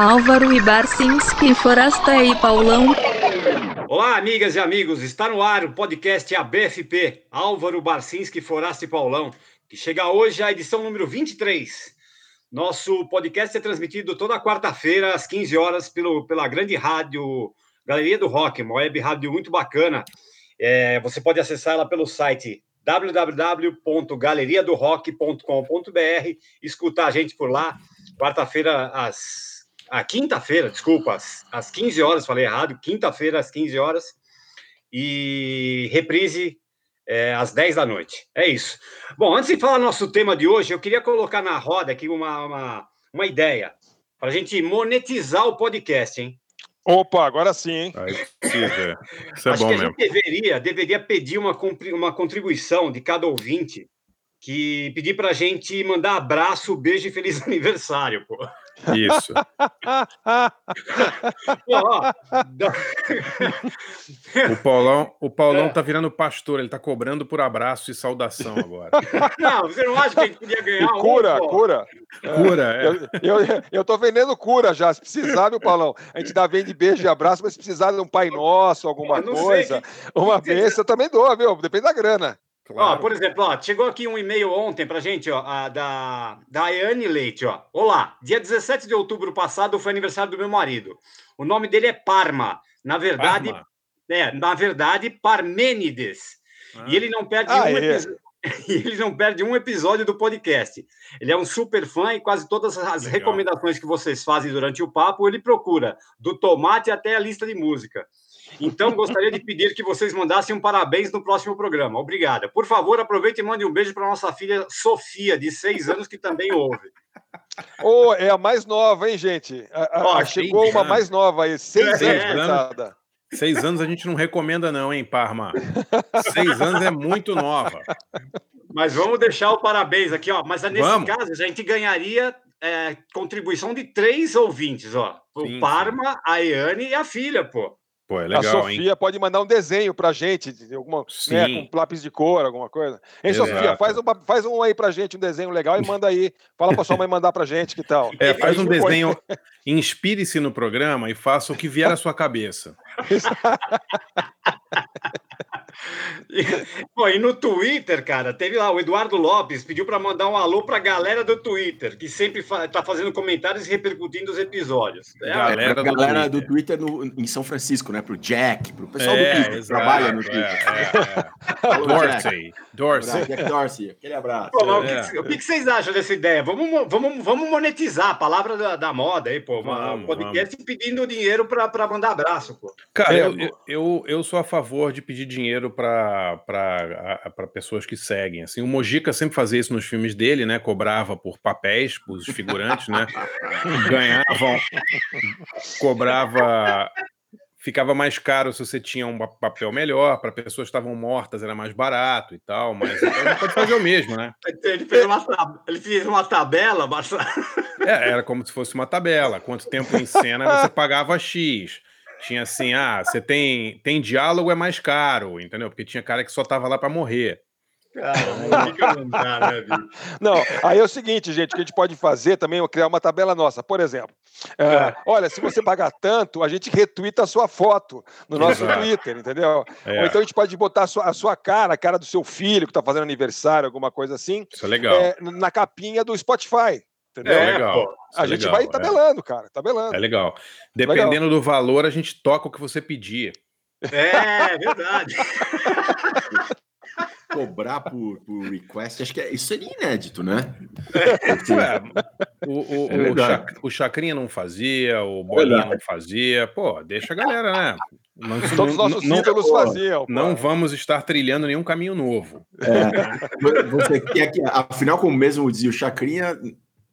Álvaro e Barcinski, Forasta e Paulão. Olá, amigas e amigos, está no ar o podcast ABFP, Álvaro Barcinski, Forasta e Paulão, que chega hoje à edição número 23. Nosso podcast é transmitido toda quarta-feira, às 15 horas, pelo, pela grande rádio Galeria do Rock, uma web rádio muito bacana. É, você pode acessar ela pelo site www.galeriadorock.com.br, escutar a gente por lá, quarta-feira às a quinta-feira, desculpa, às, às 15 horas, falei errado, quinta-feira às 15 horas, e reprise é, às 10 da noite. É isso. Bom, antes de falar nosso tema de hoje, eu queria colocar na roda aqui uma, uma, uma ideia para a gente monetizar o podcast, hein? Opa, agora sim, hein? Aí. Isso é Acho bom que a mesmo. gente deveria, deveria pedir uma, uma contribuição de cada ouvinte, que pedir para a gente mandar abraço, beijo e feliz aniversário, pô. Isso. O Paulão, o Paulão tá virando pastor, ele tá cobrando por abraço e saudação agora. Não, você não acha que a gente podia ganhar um, cura, pô? cura. Cura, é. Eu, eu, eu tô vendendo cura já. Se precisar, meu Paulão, a gente dá vende beijo e abraço, mas se precisar de um Pai Nosso, alguma sei coisa, uma bênção, eu também dou, viu? Depende da grana. Ó, Claro. por exemplo, ó, chegou aqui um e-mail ontem pra gente, ó, a da, da Ayane Leite, ó. Olá, dia 17 de outubro passado foi aniversário do meu marido. O nome dele é Parma. Na verdade, Parma. é, na verdade, Parmênides. Ah. E ele não perde Ah, um é. episódio. Ele não perde um episódio do podcast. Ele é um super fã e quase todas as Legal. recomendações que vocês fazem durante o papo, ele procura, do tomate até a lista de música. Então, gostaria de pedir que vocês mandassem um parabéns no próximo programa. Obrigada. Por favor, aproveite e mande um beijo para nossa filha Sofia, de seis anos, que também ouve. Ô, é a mais nova, hein, gente? A- a- Ó, chegou uma mais nova aí, seis Seis anos, anos. coitada. Seis anos a gente não recomenda, não, hein, Parma? Seis anos é muito nova. Mas vamos deixar o parabéns aqui, ó. Mas nesse Vamos. caso, a gente ganharia é, contribuição de três ouvintes, ó. O Sim, Parma, a Iane e a filha, pô. Pô, é a legal, Sofia hein? pode mandar um desenho pra gente, de alguma, né, com lápis de cor, alguma coisa. Hein, Exato. Sofia, faz, uma, faz um aí pra gente, um desenho legal e manda aí. Fala pra sua mãe mandar pra gente, que tal? É, faz um desenho, inspire-se no programa e faça o que vier à sua cabeça. E, pô, e no Twitter, cara, teve lá o Eduardo Lopes pediu para mandar um alô para a galera do Twitter, que sempre fa tá fazendo comentários e repercutindo os episódios. É, Galera pra do galera Twitter. do Twitter no- em São Francisco, né? Pro Jack, pro pessoal É, do Twitter exato, trabalha no é, Twitter. é, é. Dorsey, Dorsey. Jack Dorsey, aquele abraço. Pô, o, É. que, o que vocês acham dessa ideia? Vamos, mo- vamos, vamos monetizar a palavra da, da moda aí, pô. Uma, Vamos, um podcast pedindo dinheiro para mandar abraço, pô. Cara, É, eu, eu, eu, eu sou a favor de pedir dinheiro para pessoas que seguem. Assim, o Mojica sempre fazia isso nos filmes dele, né? Cobrava por papéis, os figurantes, né? Ganhavam, cobrava. Ficava mais caro se você tinha um pa- papel melhor, para pessoas que estavam mortas era mais barato e tal, mas então gente pode fazer o mesmo, né? Ele fez uma, tab- ele fez uma tabela, Marcelo. É, era como se fosse uma tabela. Quanto tempo em cena você pagava X. Tinha assim, ah, você tem, tem diálogo é mais caro, entendeu? Porque tinha cara que só tava lá para morrer. Cara, fica não dá, né? Não, aí é o seguinte, gente, o que a gente pode fazer também é criar uma tabela nossa. Por exemplo, é, É. olha, se você pagar tanto, a gente retuita a sua foto no nosso Exato. Twitter, entendeu? É, Ou então a gente pode botar a sua, a sua cara, a cara do seu filho que está fazendo aniversário, alguma coisa assim, isso é legal. é, na capinha do Spotify. Entendeu? É, É, legal. pô. a é gente legal, vai é. tabelando, cara, tabelando. É legal. Dependendo do valor, a gente toca o que você pedir. É, verdade. Cobrar por, por request, acho que é, isso seria inédito, né? Ué, o, o, É o. Chac- o Chacrinha não fazia, o Bolinha não fazia. Pô, deixa a galera, né? Não, Todos os não- nossos não- ídolos faziam. pô. não vamos estar trilhando nenhum caminho novo. É, você quer que, afinal, como mesmo dizia o Chacrinha,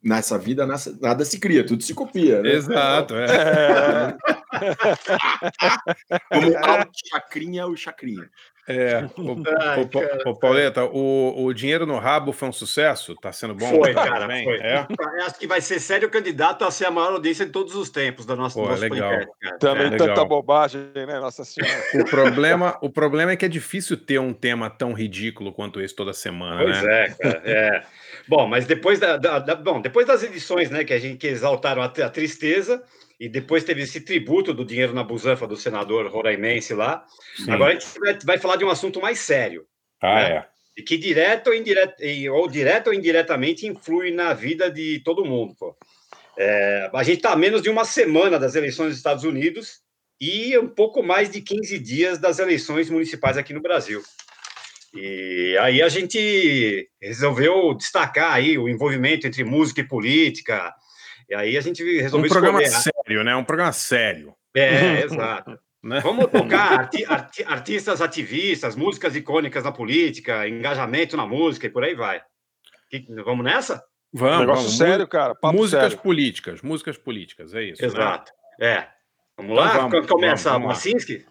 nessa vida nessa- nada se cria, tudo se copia. Né? Exato, é. É, Como o Chacrinha, o Chacrinha. É, o, Ai, o, cara. o Pauleta, o, o dinheiro no rabo foi um sucesso? Tá sendo bom? Foi, Tá cara, foi. É? Acho que vai ser sério candidato a ser a maior audiência de todos os tempos do nosso, Pô, nosso legal. podcast, também É, tanta legal. bobagem, né? Nossa Senhora. O problema, o problema é que é difícil ter um tema tão ridículo quanto esse toda semana, Pois né? é, cara. É. Bom, mas depois da, da- da- bom, depois das edições, né, que a gente que exaltaram a, a tristeza e depois teve esse tributo do dinheiro na busanfa do senador roraimense lá. Sim. Agora a gente vai, vai falar de um assunto mais sério Ah, né? é. e que direto ou, indireto, ou direto ou indiretamente influi na vida de todo mundo. Pô. É, a gente está a menos de uma semana das eleições dos Estados Unidos e um pouco mais de 15 dias das eleições municipais aqui no Brasil. E aí a gente resolveu destacar aí o envolvimento entre música e política. E aí a gente Um resolveu programa escolher. sério, né? Um programa sério. É, exato. Né? Vamos tocar arti- arti- artistas ativistas, músicas icônicas na política, engajamento na música e por aí vai. Que- vamos nessa? Vamos, Negócio vamos. sério, cara. Papo músicas sério. políticas, músicas políticas, é isso. né? Exato. É. Vamos Então lá? vamos, começa vamos, vamos. Bacinski?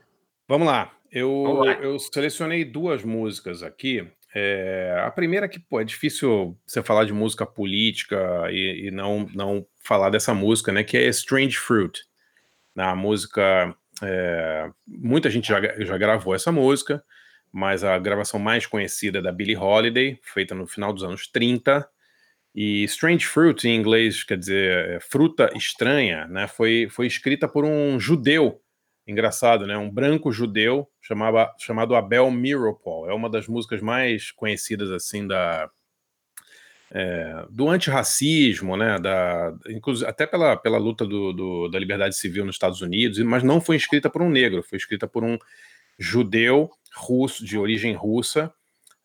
Vamos lá. Eu, eu selecionei duas músicas aqui. É, a primeira que, pô, é difícil você falar de música política e, e não, não falar dessa música, né? Que é Strange Fruit. A música. é, muita gente já, já gravou essa música, mas a gravação mais conhecida é da Billie Holiday, feita no final dos anos 30. E Strange Fruit, em inglês, quer dizer, é, fruta estranha, né? Foi, foi escrita por um judeu engraçado, né? Um branco judeu chamava, chamado Abel Miropol. É uma das músicas mais conhecidas assim da é, do antirracismo, né? Da, inclusive, até pela, pela luta do, do- da liberdade civil nos Estados Unidos, mas não foi escrita por um negro, foi escrita por um judeu russo de origem russa,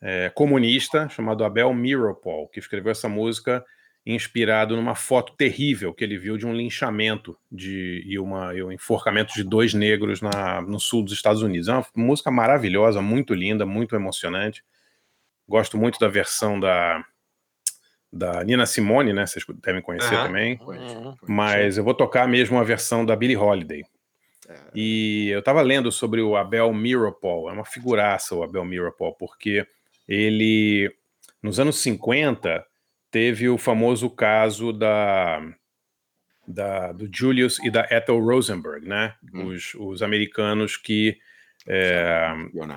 é, comunista chamado Abel Miropol, que escreveu essa música inspirado numa foto terrível que ele viu de um linchamento de, e, uma, e um enforcamento de dois negros na, no sul dos Estados Unidos. É uma música maravilhosa, muito linda, muito emocionante. Gosto muito da versão da, da Nina Simone, né? Vocês devem conhecer Aham. também. Uhum. Mas eu vou tocar mesmo a versão da Billie Holiday. E eu estava lendo sobre o Abel Miropol, é uma figuraça o Abel Miropol, porque ele, nos anos 50, teve o famoso caso da, da- do Julius e da Ethel Rosenberg, né? Uhum. Os, os americanos que, é,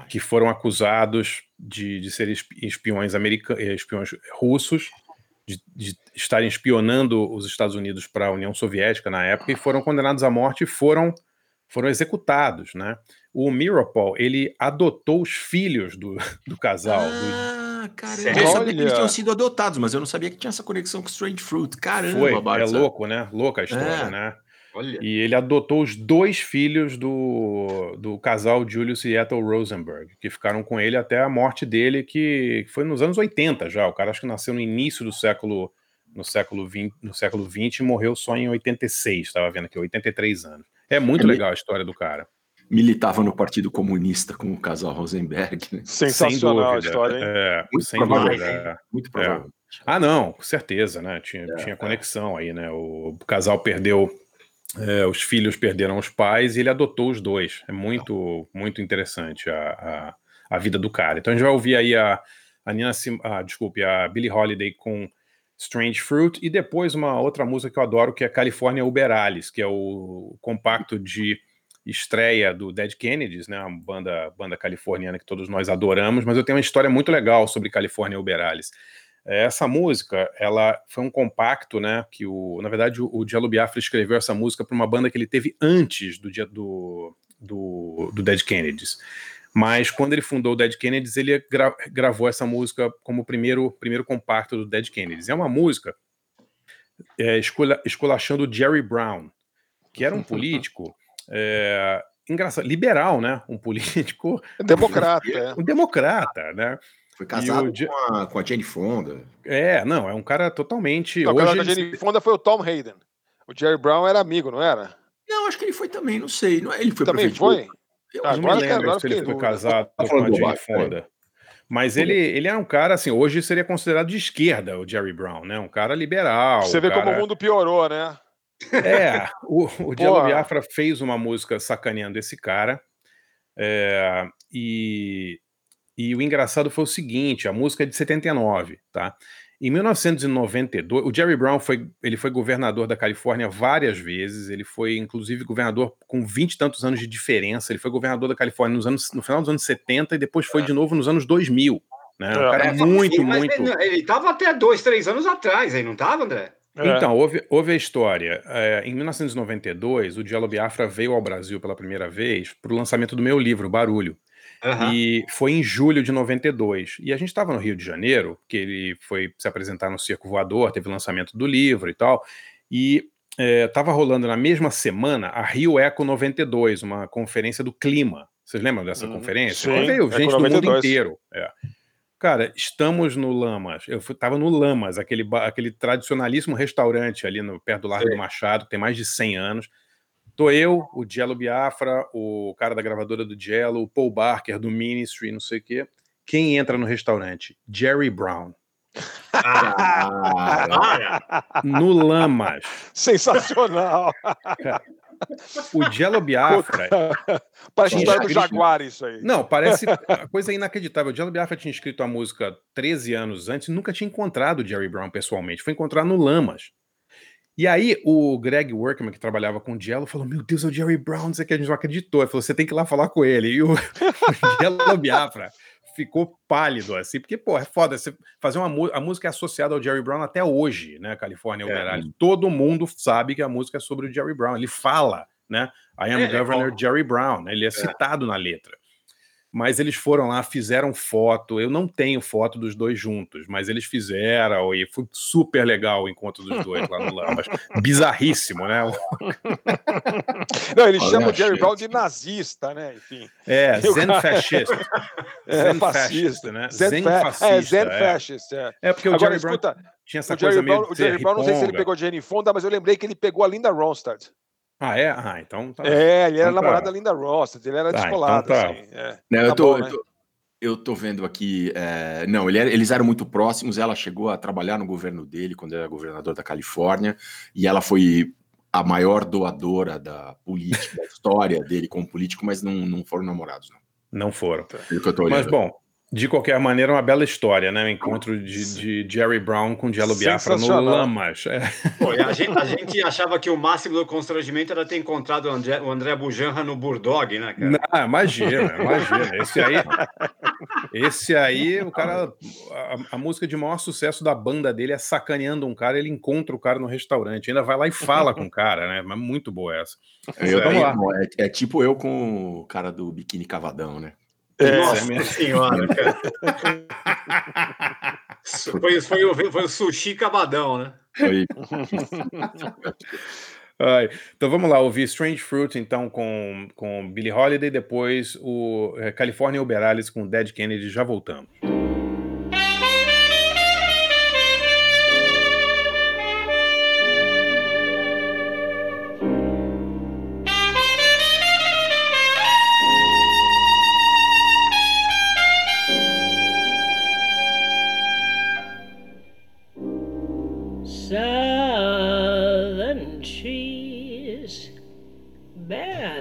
que foram acusados de, de serem espi- espiões, americanos, espiões russos, de, de estarem espionando os Estados Unidos para a União Soviética na época e foram condenados à morte e foram, foram executados, né? O Miropol, ele adotou os filhos do, do casal, do- Ah, caramba. Sério? Eu sabia que eles Olha. tinham sido adotados, mas eu não sabia que tinha essa conexão com Strange Fruit. Caramba, foi, é Barça. louco, né? Louca a história, É. né? Olha. E ele adotou os dois filhos do, do casal Julius e Ethel Rosenberg, que ficaram com ele até a morte dele, que foi nos anos 80 já. O cara acho que nasceu no início do século no século 20, no século 20 e morreu só em 86, estava vendo aqui, 83 anos. É muito É me- legal a história do cara. Militava no Partido Comunista com o casal Rosenberg, né? Sensacional a história, hein? É, Muito sem provável. dúvida. é. Muito provável. Ah, não, com certeza, né? Tinha, tinha conexão aí, né? O casal perdeu, é, os filhos perderam os pais e ele adotou os dois. É muito, muito interessante a, a, a vida do cara. Então a gente vai ouvir aí a, a Nina, Sim, ah, desculpe, a Billie Holiday com Strange Fruit e depois uma outra música que eu adoro que é California Uberalis, que é o compacto de estreia do Dead Kennedys, né, uma banda, banda californiana que todos nós adoramos, mas eu tenho uma história muito legal sobre California Uberalis. Essa música, ela foi um compacto, né, que o, na verdade o, o Diallo Biafra escreveu essa música para uma banda que ele teve antes do dia do, do, do Dead Kennedys. Mas quando ele fundou o Dead Kennedys, ele gra gravou essa música como o primeiro, primeiro compacto do Dead Kennedys. É uma música é, escola, esculachando Jerry Brown, que era um político é, engraçado, liberal, né? Um político. Democrata, é. Um democrata, né? Foi casado o com, a, com a Jane Fonda. É, não, é um cara totalmente. Não, o hoje cara da ele- Jenny Fonda foi o Tom Hayden. O Jerry Brown era amigo, não era? Não, acho que ele foi também, não sei. Não, é- ele foi Também foi? Eu que não me lembro se ele foi casado Tá com a Jane bobagem, Fonda. Mas ele, ele era um cara, assim, hoje seria considerado de esquerda, o Jerry Brown, né? Um cara liberal. Você um vê cara... como o mundo piorou, né? É, o, o Diallo. Biafra fez uma música sacaneando esse cara. é, e, e o engraçado foi o seguinte: a música é de 79, tá? Em 1992, o Jerry Brown foi, ele foi governador da Califórnia várias vezes. Ele foi, inclusive, governador com 20 e tantos anos de diferença. Ele foi governador da Califórnia nos anos, no final dos anos 70 e depois foi de novo nos anos 2000. Né? Um cara É, muito, sim, muito. Ele, ele tava até dois, três anos atrás aí, não tava, André? É. Então, houve, houve a história. É, em 1992, o Diallo Biafra veio ao Brasil pela primeira vez para o lançamento do meu livro, Barulho. Aham. E foi em julho de 92. E a gente estava no Rio de Janeiro, que ele foi se apresentar no Circo Voador, teve o lançamento do livro e tal. E estava rolando na mesma semana a Rio Eco 92, uma conferência do clima. Vocês lembram dessa Hum, conferência? sim, Veio Eco gente do mundo 92. inteiro. é. Cara, estamos no Lamas. Eu fui- tava no Lamas, aquele, ba- aquele tradicionalíssimo restaurante ali no, perto do Largo do Machado, que tem mais de 100 anos. Tô eu, o Jello Biafra, o cara da gravadora do Jello, o Paul Barker do Ministry, não sei o quê. Quem entra no restaurante? Jerry Brown. Para! No Lamas. Sensacional. O Jello Biafra. Parece história do Jaguar, isso aí. Não, parece a coisa inacreditável. O Jello Biafra tinha escrito a música 13 anos antes e nunca tinha encontrado o Jerry Brown pessoalmente. Foi encontrar no Lamas. E aí o Greg Workman, que trabalhava com o Jello, falou: Meu Deus, é o Jerry Brown, não sei o que, a gente não acreditou. Ele falou: Você tem que ir lá falar com ele. E o, o Jello Biafra ficou pálido, assim, porque, pô, é foda. Você fazer uma música. A música é associada ao Jerry Brown até hoje, né? California É. Uberalli. Todo mundo sabe que a música é sobre o Jerry Brown. Ele fala, né? I am É, Governor ó. Jerry Brown. né? Ele é citado na letra. Mas eles foram lá, fizeram foto. Eu não tenho foto dos dois juntos, mas eles fizeram e foi super legal o encontro dos dois lá no Lamas. Bizarríssimo, né? Não, ele Olha, chama o Jerry. Brown de nazista, né? Enfim. É, o Zen cara- fascist. É, Zen fascista. fascista, né? Zen, fa- fascista, É, Zen é. fascist, é. É porque o Agora, Jerry Brown escuta, tinha essa o Jerry coisa meio Brown, o Jerry Brown, não sei se ele pegou Jane Fonda, mas eu lembrei que ele pegou a Linda Ronstadt. Ah, é? Ah, então tá. É, ele era Então tá. namorado da Linda Ronstadt, ele era Tá, descolado, então tá. assim. é. Não, eu, Tá tô, bom, eu, tô, eu tô vendo aqui. é, não, ele era- eles eram muito próximos. Ela chegou a trabalhar no governo dele quando era governador da Califórnia, e ela foi a maior doadora da política, da história dele como político, mas não, não foram namorados, não. Não foram. Pelo que eu tô olhando. Mas, bom, de qualquer maneira, é uma bela história, né? O encontro de, de Jerry Brown com Jello Biafra no. Lamas. É. Pô, a, gente, a gente achava que o máximo do constrangimento era ter encontrado o André, o André Bujanra no Burdog, né, cara? Não, imagina, imagina. Esse aí, esse aí, o cara, a, a música de maior sucesso da banda dele é sacaneando um cara, ele encontra o cara no restaurante, ainda vai lá e fala com o cara, né? Mas muito boa essa. Eu é, é tipo eu com o cara do biquíni cavadão, né? É, Nossa é mesmo. senhora, cara. Foi, foi, o- foi o sushi cabadão, né? Foi- então vamos lá, ouvir Strange Fruit, então, com, com Billie Holiday, depois o é, California Uberalis com Dead Kennedy, já voltamos.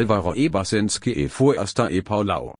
Alvaro E. Ebasenski e Fuesta e Paulau.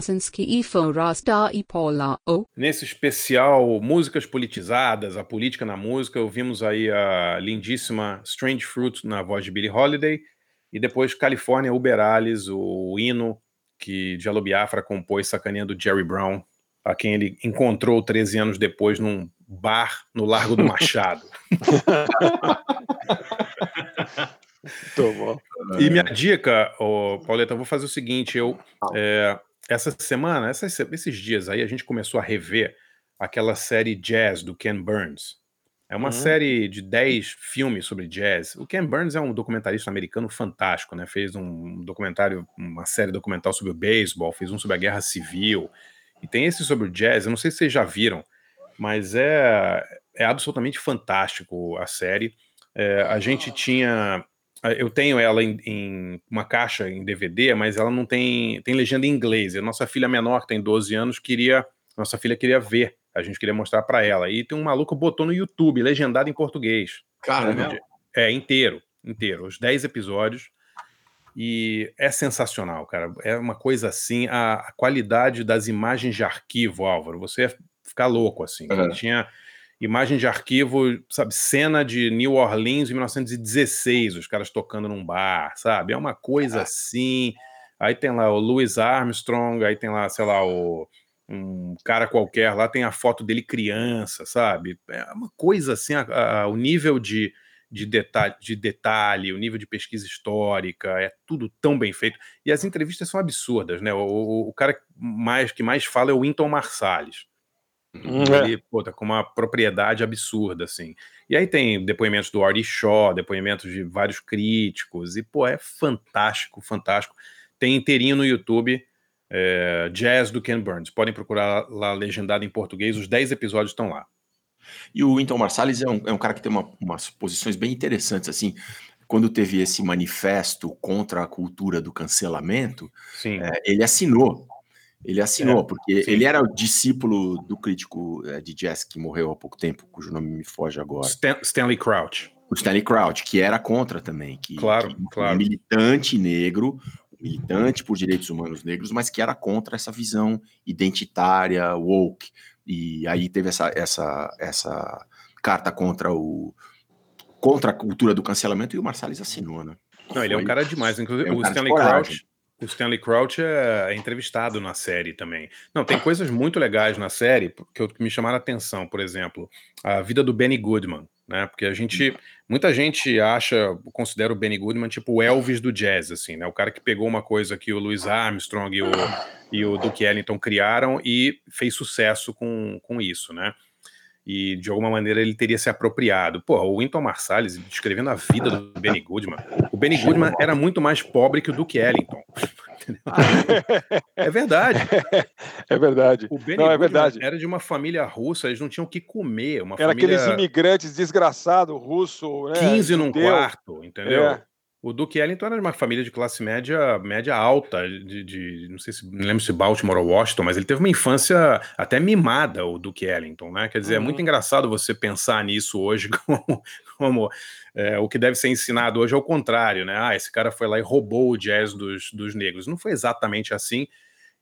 Jasinski e e Paula O. Nesse especial Músicas Politizadas, a política na música, ouvimos aí a lindíssima Strange Fruit na voz de Billie Holiday e depois California Uberalis, o hino que Diallo Biafra compôs sacaneando Jerry Brown, a quem ele encontrou 13 anos depois num bar no Largo do Machado. e minha dica, oh, Pauleta, eu vou fazer o seguinte: eu é, essa semana, esses dias aí, a gente começou a rever aquela série Jazz do Ken Burns. É uma uhum. série de 10 filmes sobre jazz. O Ken Burns é um documentarista americano fantástico, né? Fez um documentário, uma série documental sobre o beisebol, fez um sobre a guerra civil. E tem esse sobre o jazz, eu não sei se vocês já viram, mas é, é absolutamente fantástico a série. É, a gente tinha eu tenho ela em, em uma caixa em DVD, mas ela não tem, tem legenda em inglês. A nossa filha menor, que tem 12 anos, queria. Nossa filha queria ver. A gente queria mostrar para ela. E tem um maluco que botou no YouTube, legendado em português. Caramba. É, inteiro, inteiro. Os 10 episódios. E é sensacional, cara. É uma coisa assim, a, a qualidade das imagens de arquivo, Álvaro, você ia ficar louco, assim. Uhum. Tinha imagem de arquivo, sabe, cena de New Orleans em 1916, os caras tocando num bar, sabe? É uma coisa assim. Aí tem lá o Louis Armstrong, aí tem lá, sei lá, o um cara qualquer lá tem a foto dele criança, sabe? É uma coisa assim, a, a, o nível de, de, detalhe, de detalhe, o nível de pesquisa histórica, é tudo tão bem feito. E as entrevistas são absurdas, né? O, o, o cara mais, que mais fala é o Winton Marsalis. Hum, Ele, pô, tá com uma propriedade absurda, assim. E aí tem depoimentos do Artie Shaw, depoimentos de vários críticos, e, pô, é fantástico, fantástico. Tem inteirinho no YouTube, é, Jazz do Ken Burns. Podem procurar lá legendado em português, os 10 episódios estão lá. E o Winton Marsalis é um, é um cara que tem uma, umas posições bem interessantes, assim. Quando teve esse manifesto contra a cultura do cancelamento, Sim. é, ele assinou. Ele assinou, É, porque sim. ele era o discípulo do crítico é, de jazz que morreu há pouco tempo, cujo nome me foge agora. Stan- Stanley Crouch. O Stanley Crouch, que era contra também, que, Claro, que claro. é militante negro, militante por direitos humanos negros, mas que era contra essa visão identitária, woke. E aí teve essa, essa, essa carta contra o contra a cultura do cancelamento e o Marsalis assinou, né? Não, ele é um cara demais. Inclusive, é um o de Stanley. Crouch. O Stanley Crouch é, é entrevistado na série também. Não, tem coisas muito legais na série que, eu- que me chamaram a atenção. Por exemplo, a vida do Benny Goodman, né? Porque a gente, muita gente acha, considera o Benny Goodman tipo o Elvis do jazz, assim, né? O cara que pegou uma coisa que o Louis Armstrong e o, e o Duke Ellington criaram e fez sucesso com, com isso, né? E de alguma maneira ele teria se apropriado. Pô, o Winton Marsalis descrevendo a vida do Benny Goodman. O Benny Goodman era muito mais pobre que o Duke Ellington. É verdade. É verdade. O Benny Não, é verdade. era de uma família russa, eles não tinham o que comer. Uma Era família aqueles imigrantes desgraçados, russo, né? 15 num judeu. quarto, entendeu? É. O Duke Ellington era de uma família de classe média, média alta, de, de- não sei se não lembro se Baltimore ou Washington, mas ele teve uma infância até mimada, o Duke Ellington, né? Quer dizer, é Uhum. muito engraçado você pensar nisso hoje como, como, é, o que deve ser ensinado hoje é o contrário, né? Ah, esse cara foi lá e roubou o jazz dos, dos negros. Não foi exatamente assim.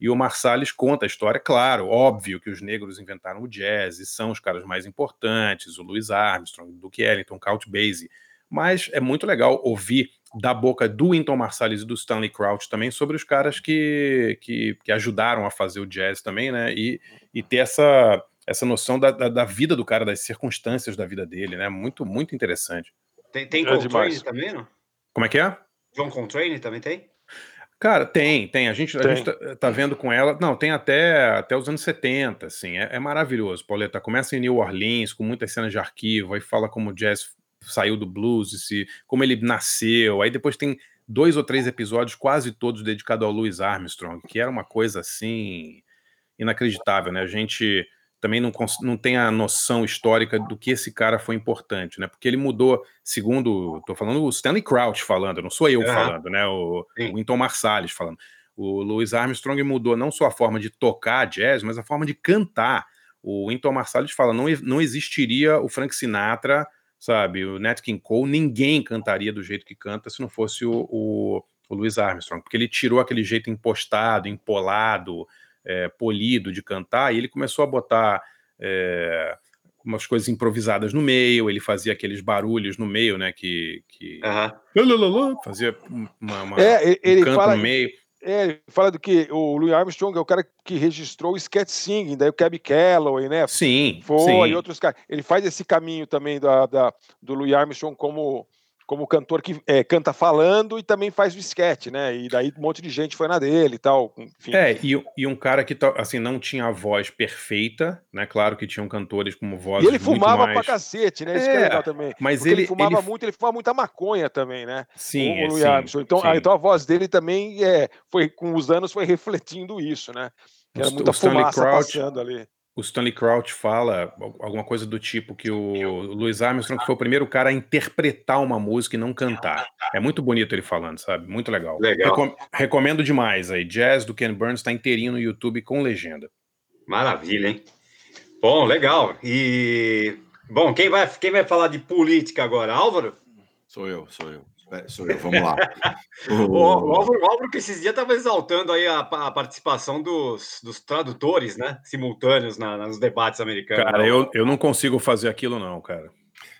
E o Marsalis conta a história, claro, óbvio que os negros inventaram o jazz e são os caras mais importantes, o Louis Armstrong, Duke Ellington, Count Basie. Mas é muito legal ouvir da boca do Winton Marsalis e do Stanley Crouch também sobre os caras que, que, que ajudaram a fazer o jazz também, né? E, e ter essa, essa noção da, da, da vida do cara, das circunstâncias da vida dele, né? Muito, muito interessante. Tem, tem Coltrane demais. também, não? Como é que é? John Coltrane também tem? Cara, tem, tem. A gente, a Tem. gente tá, tá vendo com ela. Não, tem até, até os anos 70, assim. É, é maravilhoso, Pauleta. Começa em New Orleans, com muitas cenas de arquivo, aí fala como o jazz saiu do blues, e se, como ele nasceu. Aí depois tem dois ou três episódios, quase todos dedicados ao Louis Armstrong, que era uma coisa assim inacreditável, né? A gente também não, não tem a noção histórica do que esse cara foi importante, né? Porque ele mudou, segundo, tô falando o Stanley Crouch falando, não sou eu Aham. falando, né? O, Sim. o Winton Marsalis falando. O Louis Armstrong mudou não só a forma de tocar jazz, mas a forma de cantar. O Winton Marsalis fala, não, não existiria o Frank Sinatra, sabe, o Nat King Cole, ninguém cantaria do jeito que canta se não fosse o, o, o Louis Armstrong, porque ele tirou aquele jeito impostado, empolado, é, polido de cantar, e ele começou a botar é, umas coisas improvisadas no meio, ele fazia aqueles barulhos no meio, né, que, que Aham. fazia uma, uma- É, ele- um canto fala- no meio. É, ele fala do que o Louis Armstrong é o cara que registrou o sketch singing, daí o Cab Calloway, né? Sim, Foi, sim. e outros caras. Ele faz esse caminho também da, da- do Louis Armstrong como, como cantor que é, canta falando e também faz o esquete, né? E daí um monte de gente foi na dele e tal. Enfim. É, e, e um cara que assim, não tinha a voz perfeita, né? Claro que tinham cantores como vozes E ele fumava mais... pra cacete, né? Isso que é É, legal também. mas ele, ele- fumava ele- muito, ele fumava muita maconha também, né? Sim, o, sim. Então, sim. ah, então a voz dele também é, foi, com os anos, foi refletindo isso, né? Que era muita o fumaça Crouch- passando ali. O Stanley Crouch fala al- alguma coisa do tipo que o Louis Armstrong foi o primeiro cara a interpretar uma música e não cantar. É muito bonito ele falando, sabe? Muito legal. Legal. Recom- recomendo demais aí. Jazz do Ken Burns tá inteirinho no YouTube com legenda. Maravilha, hein? Bom, legal. E bom, quem vai, quem vai falar de política agora? Álvaro? Sou eu, sou eu. É, Sou eu, vamos lá. O, o Álvaro, o Álvaro que esses dias estava exaltando aí a, a participação dos, dos tradutores, né? Simultâneos na- nos debates americanos. Cara, eu, eu não consigo fazer aquilo, não, cara.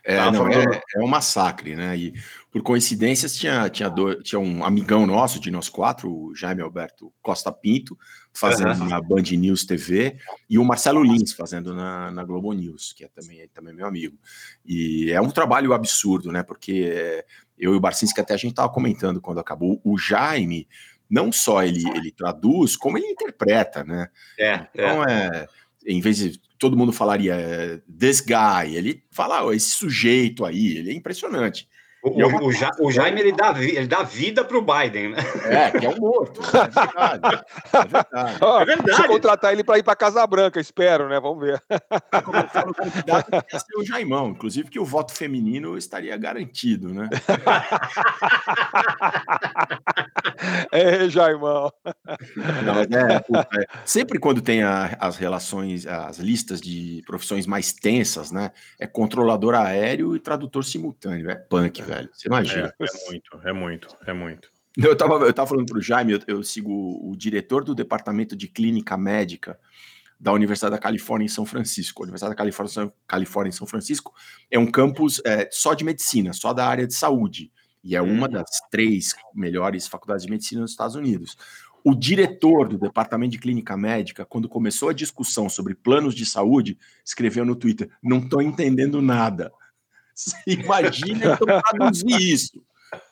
É, Tá não, é, é um massacre, né? E por coincidências tinha, tinha, do- tinha um amigão nosso de nós quatro, o Jaime Alberto Costa Pinto, fazendo Aham. na Band News TV, e o Marcelo Lins fazendo na, na Globo News, que é também, é também meu amigo. E é um trabalho absurdo, né? Porque é, eu e o Barcinski até a gente estava comentando quando acabou. O Jaime, não só ele, ele traduz, como ele interpreta, né? É, é. Então é. Em vez de todo mundo falaria é, this guy, ele fala "Ó, esse sujeito aí, ele é impressionante. O, é o, o Ja- o Jaime ele dá, ele dá vida para o Biden, né? É, que é um morto. É verdade. É verdade. Ó, É verdade. Se eu contratar ele para ir para Casa Branca, espero, né? Vamos ver. Como eu falo, o candidato ia ser o Jaimão, inclusive que o voto feminino estaria garantido, né? É, Jaimão. Não, mas é, puta, é, sempre quando tem a- as relações, as listas de profissões mais tensas, né? É controlador aéreo e tradutor simultâneo. É punk, velho. Você imagina. É, é muito, é muito, é muito. Eu tava, eu tava falando pro Jaime, eu, eu sigo o diretor do departamento de clínica médica da Universidade da Califórnia em São Francisco. A Universidade da Califórnia, São- Califórnia em São Francisco é um campus é, só de medicina, só da área de saúde. E é uma das três melhores faculdades de medicina nos Estados Unidos. O diretor do departamento de clínica médica, quando começou a discussão sobre planos de saúde, escreveu no Twitter: não estou entendendo nada. Você imagina então traduzir isso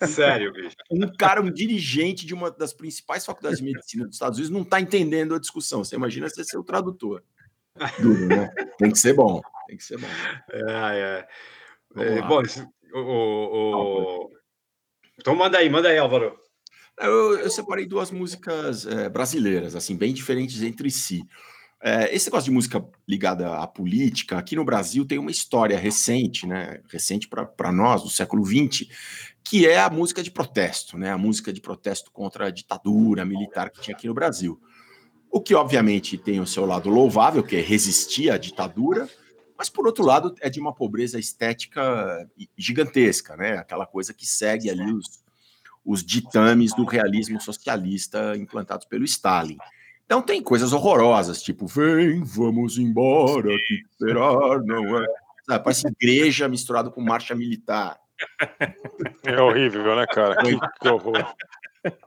Sério, bicho. um cara, um dirigente de uma das principais faculdades de medicina dos Estados Unidos não está entendendo a discussão. Você imagina você ser o tradutor. Duro, né? Tem que ser bom. Tem que ser bom. É, é. É, bom, o, o- então manda aí, manda aí, Álvaro. Eu, eu separei duas músicas eh, brasileiras, assim, bem diferentes entre si. Eh, esse negócio de música ligada à política, aqui no Brasil tem uma história recente, né? Recente para nós, do século XX, que é a música de protesto, né? A música de protesto contra a ditadura militar que tinha aqui no Brasil. O que, obviamente, tem o seu lado louvável, que é resistir à ditadura, mas, por outro lado, é de uma pobreza estética gigantesca, né? Aquela coisa que segue ali os, os ditames do realismo socialista implantados pelo Stalin. Então tem coisas horrorosas, tipo, vem, vamos embora, que esperar não é. Sabe, parece igreja misturado com marcha militar. É horrível, né, cara? Que, horror.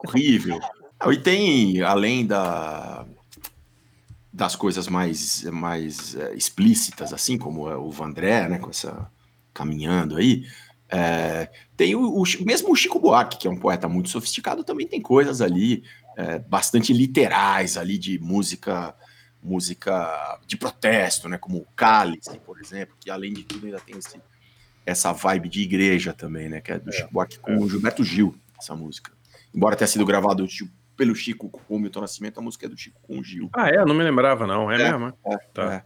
Horrível. Ah, E tem, além da, das coisas mais, mais eh, explícitas, assim como é o Vandré, né, com essa caminhando aí, é, tem o, o mesmo o Chico Buarque, que é um poeta muito sofisticado, também tem coisas ali é, bastante literais ali de música música de protesto, né, como o Cálice, por exemplo, que além de tudo ainda tem esse, essa vibe de igreja também, né, que é do Chico Buarque com o Gilberto Gil, essa música. Embora tenha sido gravado tipo, pelo Chico com o Milton Nascimento, a música é do Chico com o Gil. Ah, é? Não me lembrava, não. É, É, mesmo? é, Tá. é.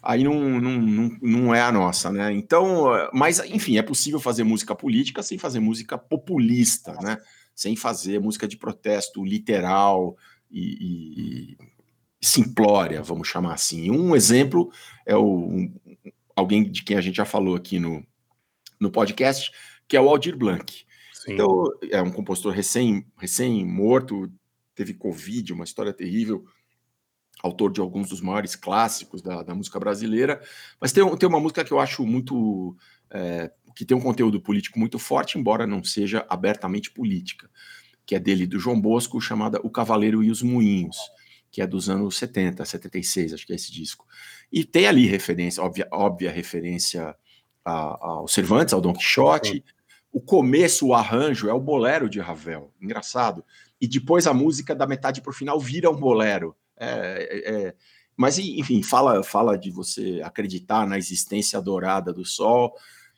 Aí não, não, não, não é a nossa, né? Então, mas enfim, é possível fazer música política sem fazer música populista, né? Sem fazer música de protesto literal e, e simplória, vamos chamar assim. Um exemplo é o, um- alguém de quem a gente já falou aqui no, no podcast, que é o Aldir Blanc. Sim. Então, é um compositor recém, recém-morto, teve Covid, uma história terrível, autor de alguns dos maiores clássicos da, da música brasileira, mas tem, tem uma música que eu acho muito. é, que tem um conteúdo político muito forte, embora não seja abertamente política, que é dele, do João Bosco, chamada O Cavaleiro e os Moinhos, que é dos anos 70, 76, acho que é esse disco. E tem ali referência, óbvia, óbvia referência a- ao Cervantes, ao Dom Quixote. o começo, o arranjo, é o bolero de Ravel. Engraçado. E depois a música da metade para o final vira um bolero. É, é, mas, enfim, fala, fala de você acreditar na existência dourada do sol,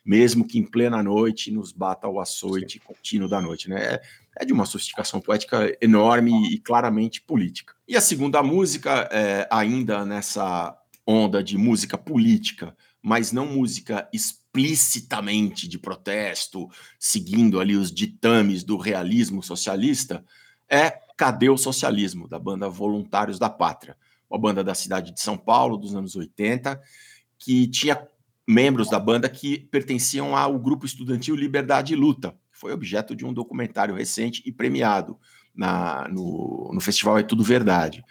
mesmo que em plena noite nos bata o açoite Sim. contínuo da noite. Né? É, é, de uma sofisticação poética enorme e claramente política. E a segunda música, é, ainda nessa onda de música política, mas não música explicitamente de protesto, seguindo ali os ditames do realismo socialista, é Cadê o Socialismo, da banda Voluntários da Pátria, uma banda da cidade de São Paulo, dos anos 80, que tinha membros da banda que pertenciam ao grupo estudantil Liberdade e Luta, que foi objeto de um documentário recente e premiado na, no, no Festival É Tudo Verdade.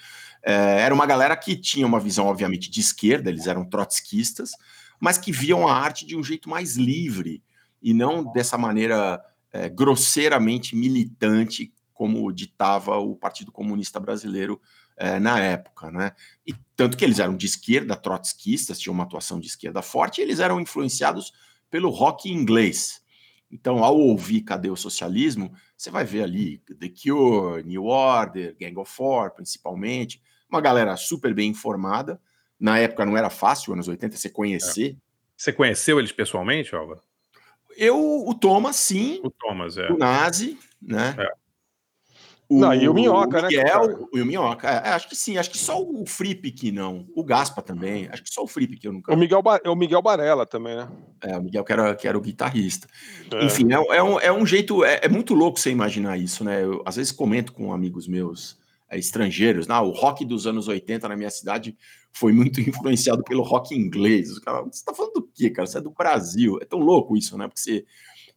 É, era uma galera que tinha uma visão, obviamente, de esquerda, eles eram trotskistas, mas que viam a arte de um jeito mais livre e não dessa maneira é, grosseiramente militante como ditava o Partido Comunista Brasileiro é, na época, né? E tanto que eles eram de esquerda, trotskistas, tinham uma atuação de esquerda forte, e eles eram influenciados pelo rock inglês. Então, ao ouvir Cadê o Socialismo, você vai ver ali The Cure, New Order, Gang of Four, principalmente, uma galera super bem informada. Na época não era fácil, anos 80, você conhecer. É. Você conheceu eles pessoalmente, Alva? Eu, o Thomas, sim. O Thomas, é. O Nazi, né? É. O, não, e o Minhoca, o né? Miguel, e o Minhoca. É, acho que sim, acho que só o Fripp que não. O Gaspa também. Acho que só o Fripp que eu nunca. O Miguel, ba... o Miguel Barella também, né? É, o Miguel que era, que era o guitarrista. É. Enfim, é, é, um, é um jeito. É, é, muito louco você imaginar isso, né? Eu, às vezes comento com amigos meus é, estrangeiros. Não, o rock dos anos 80 na minha cidade foi muito influenciado pelo rock inglês. Caras, você tá falando do quê, cara? Você é do Brasil. É tão louco isso, né? Porque você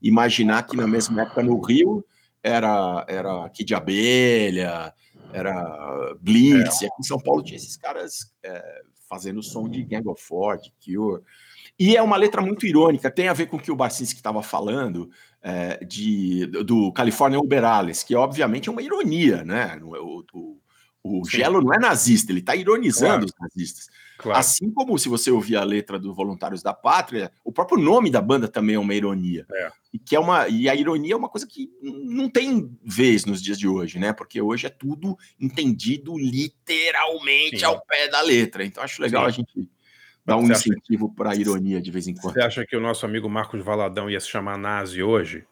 imaginar que na mesma época no Rio era, era Kid Abelha, era Blitz, é. e aqui em São Paulo tinha esses caras é, fazendo som de Gang of Four, de Cure. E é uma letra muito irônica, tem a ver com o que o Barcinski estava falando é, de, do California Uberales, que obviamente é uma ironia, né? O, o, o Gelo não é nazista, ele está ironizando claro. os nazistas. Claro. Assim como se você ouvir a letra do Voluntários da Pátria, o próprio nome da banda também é uma ironia. É. E, que é uma, e a ironia é uma coisa que não tem vez nos dias de hoje, né? Porque hoje é tudo entendido literalmente Sim. ao pé da letra. Então acho legal Sim. a gente dar um incentivo para a ironia de vez em quando. Você acha que o nosso amigo Marcos Valadão ia se chamar nazi hoje?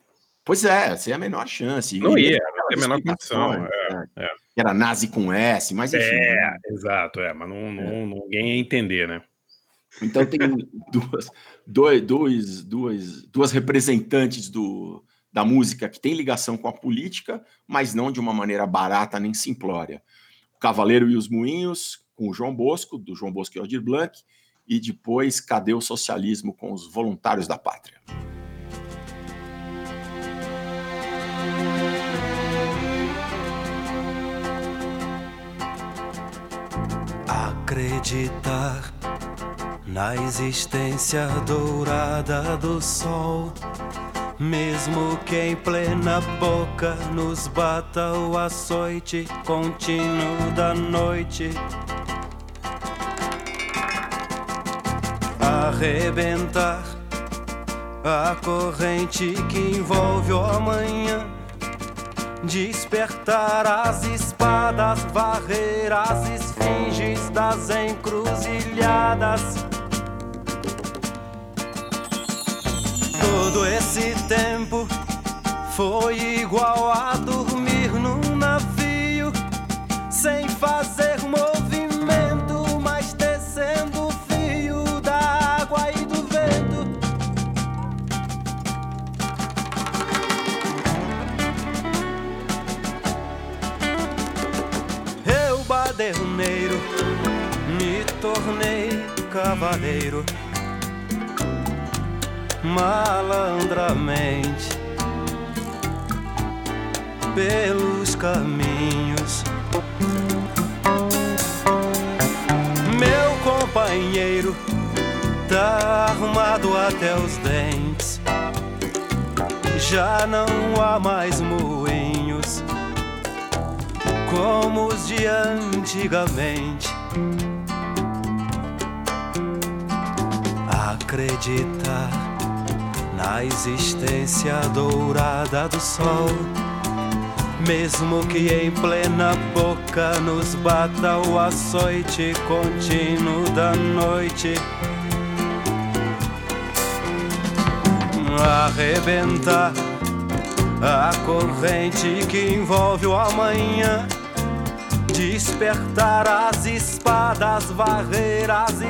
Pois é, é a menor chance. Não ia, não tem a menor condição. É, né? É. Era nazi com S, mas enfim. É, né? exato, é, mas não, não, é. ninguém ia entender, né? Então tem duas, dois, dois, duas, duas representantes do, da música que tem ligação com a política, mas não de uma maneira barata nem simplória. O Cavaleiro e os Moinhos, com o João Bosco, do João Bosco e Aldir Blanc, e depois Cadê o Socialismo com os Voluntários da Pátria. Acreditar na existência dourada do sol. Mesmo que em plena boca nos bata o açoite contínuo da noite. Arrebentar a corrente que envolve o amanhã Despertar as espadas, varrer as esfinges das encruzilhadas. Todo esse tempo foi igual a dormir num navio, sem fazer cavaleiro malandramente pelos caminhos. Meu companheiro tá arrumado até os dentes. Já não há mais moinhos como os de antigamente. Acreditar na existência dourada do sol. Mesmo que em plena boca nos bata o açoite contínuo da noite. Arrebentar a corrente que envolve o amanhã. Despertar as espadas, varrer as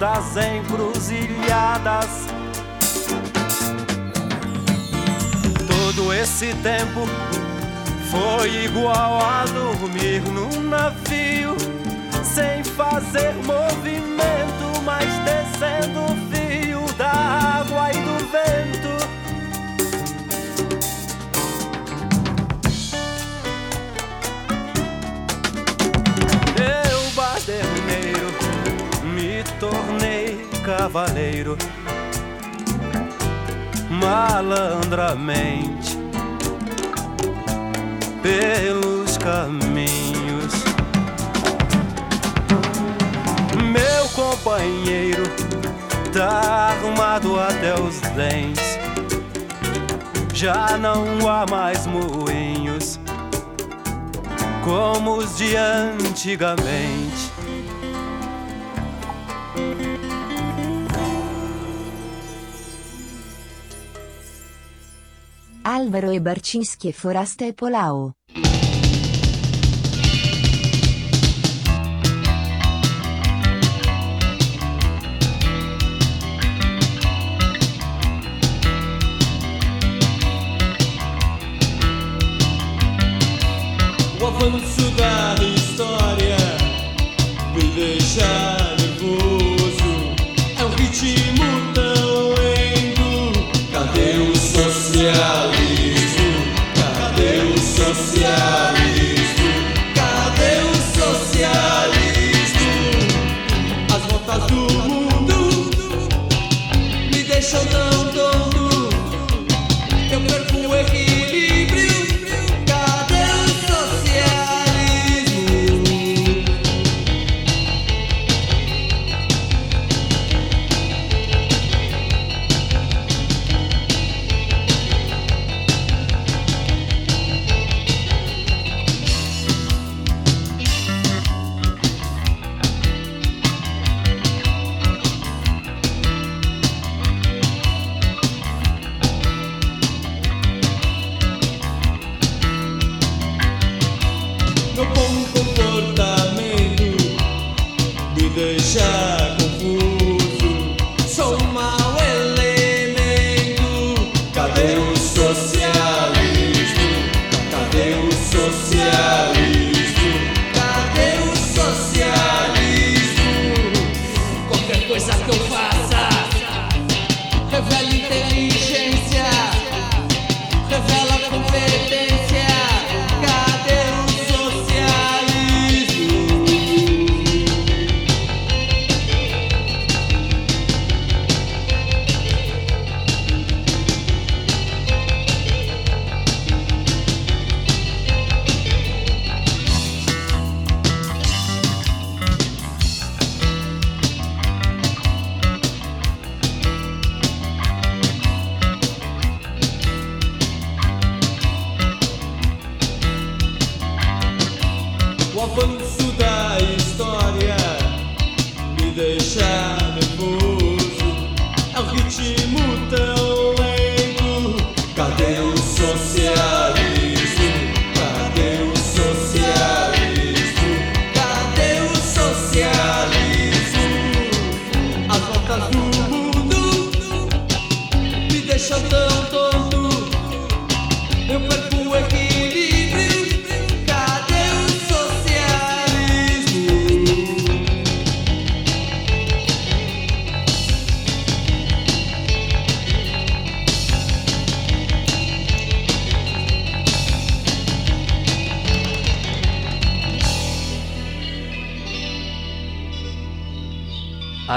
das encruzilhadas. Todo esse tempo foi igual a dormir num navio, sem fazer movimento, mas descendo cavaleiro malandramente pelos caminhos. Meu companheiro tá armado até os dentes. Já não há mais moinhos como os de antigamente. Alvaro e Barcinski e Forasta e Polao. O avanço da história me deixa nervoso. É um ritmo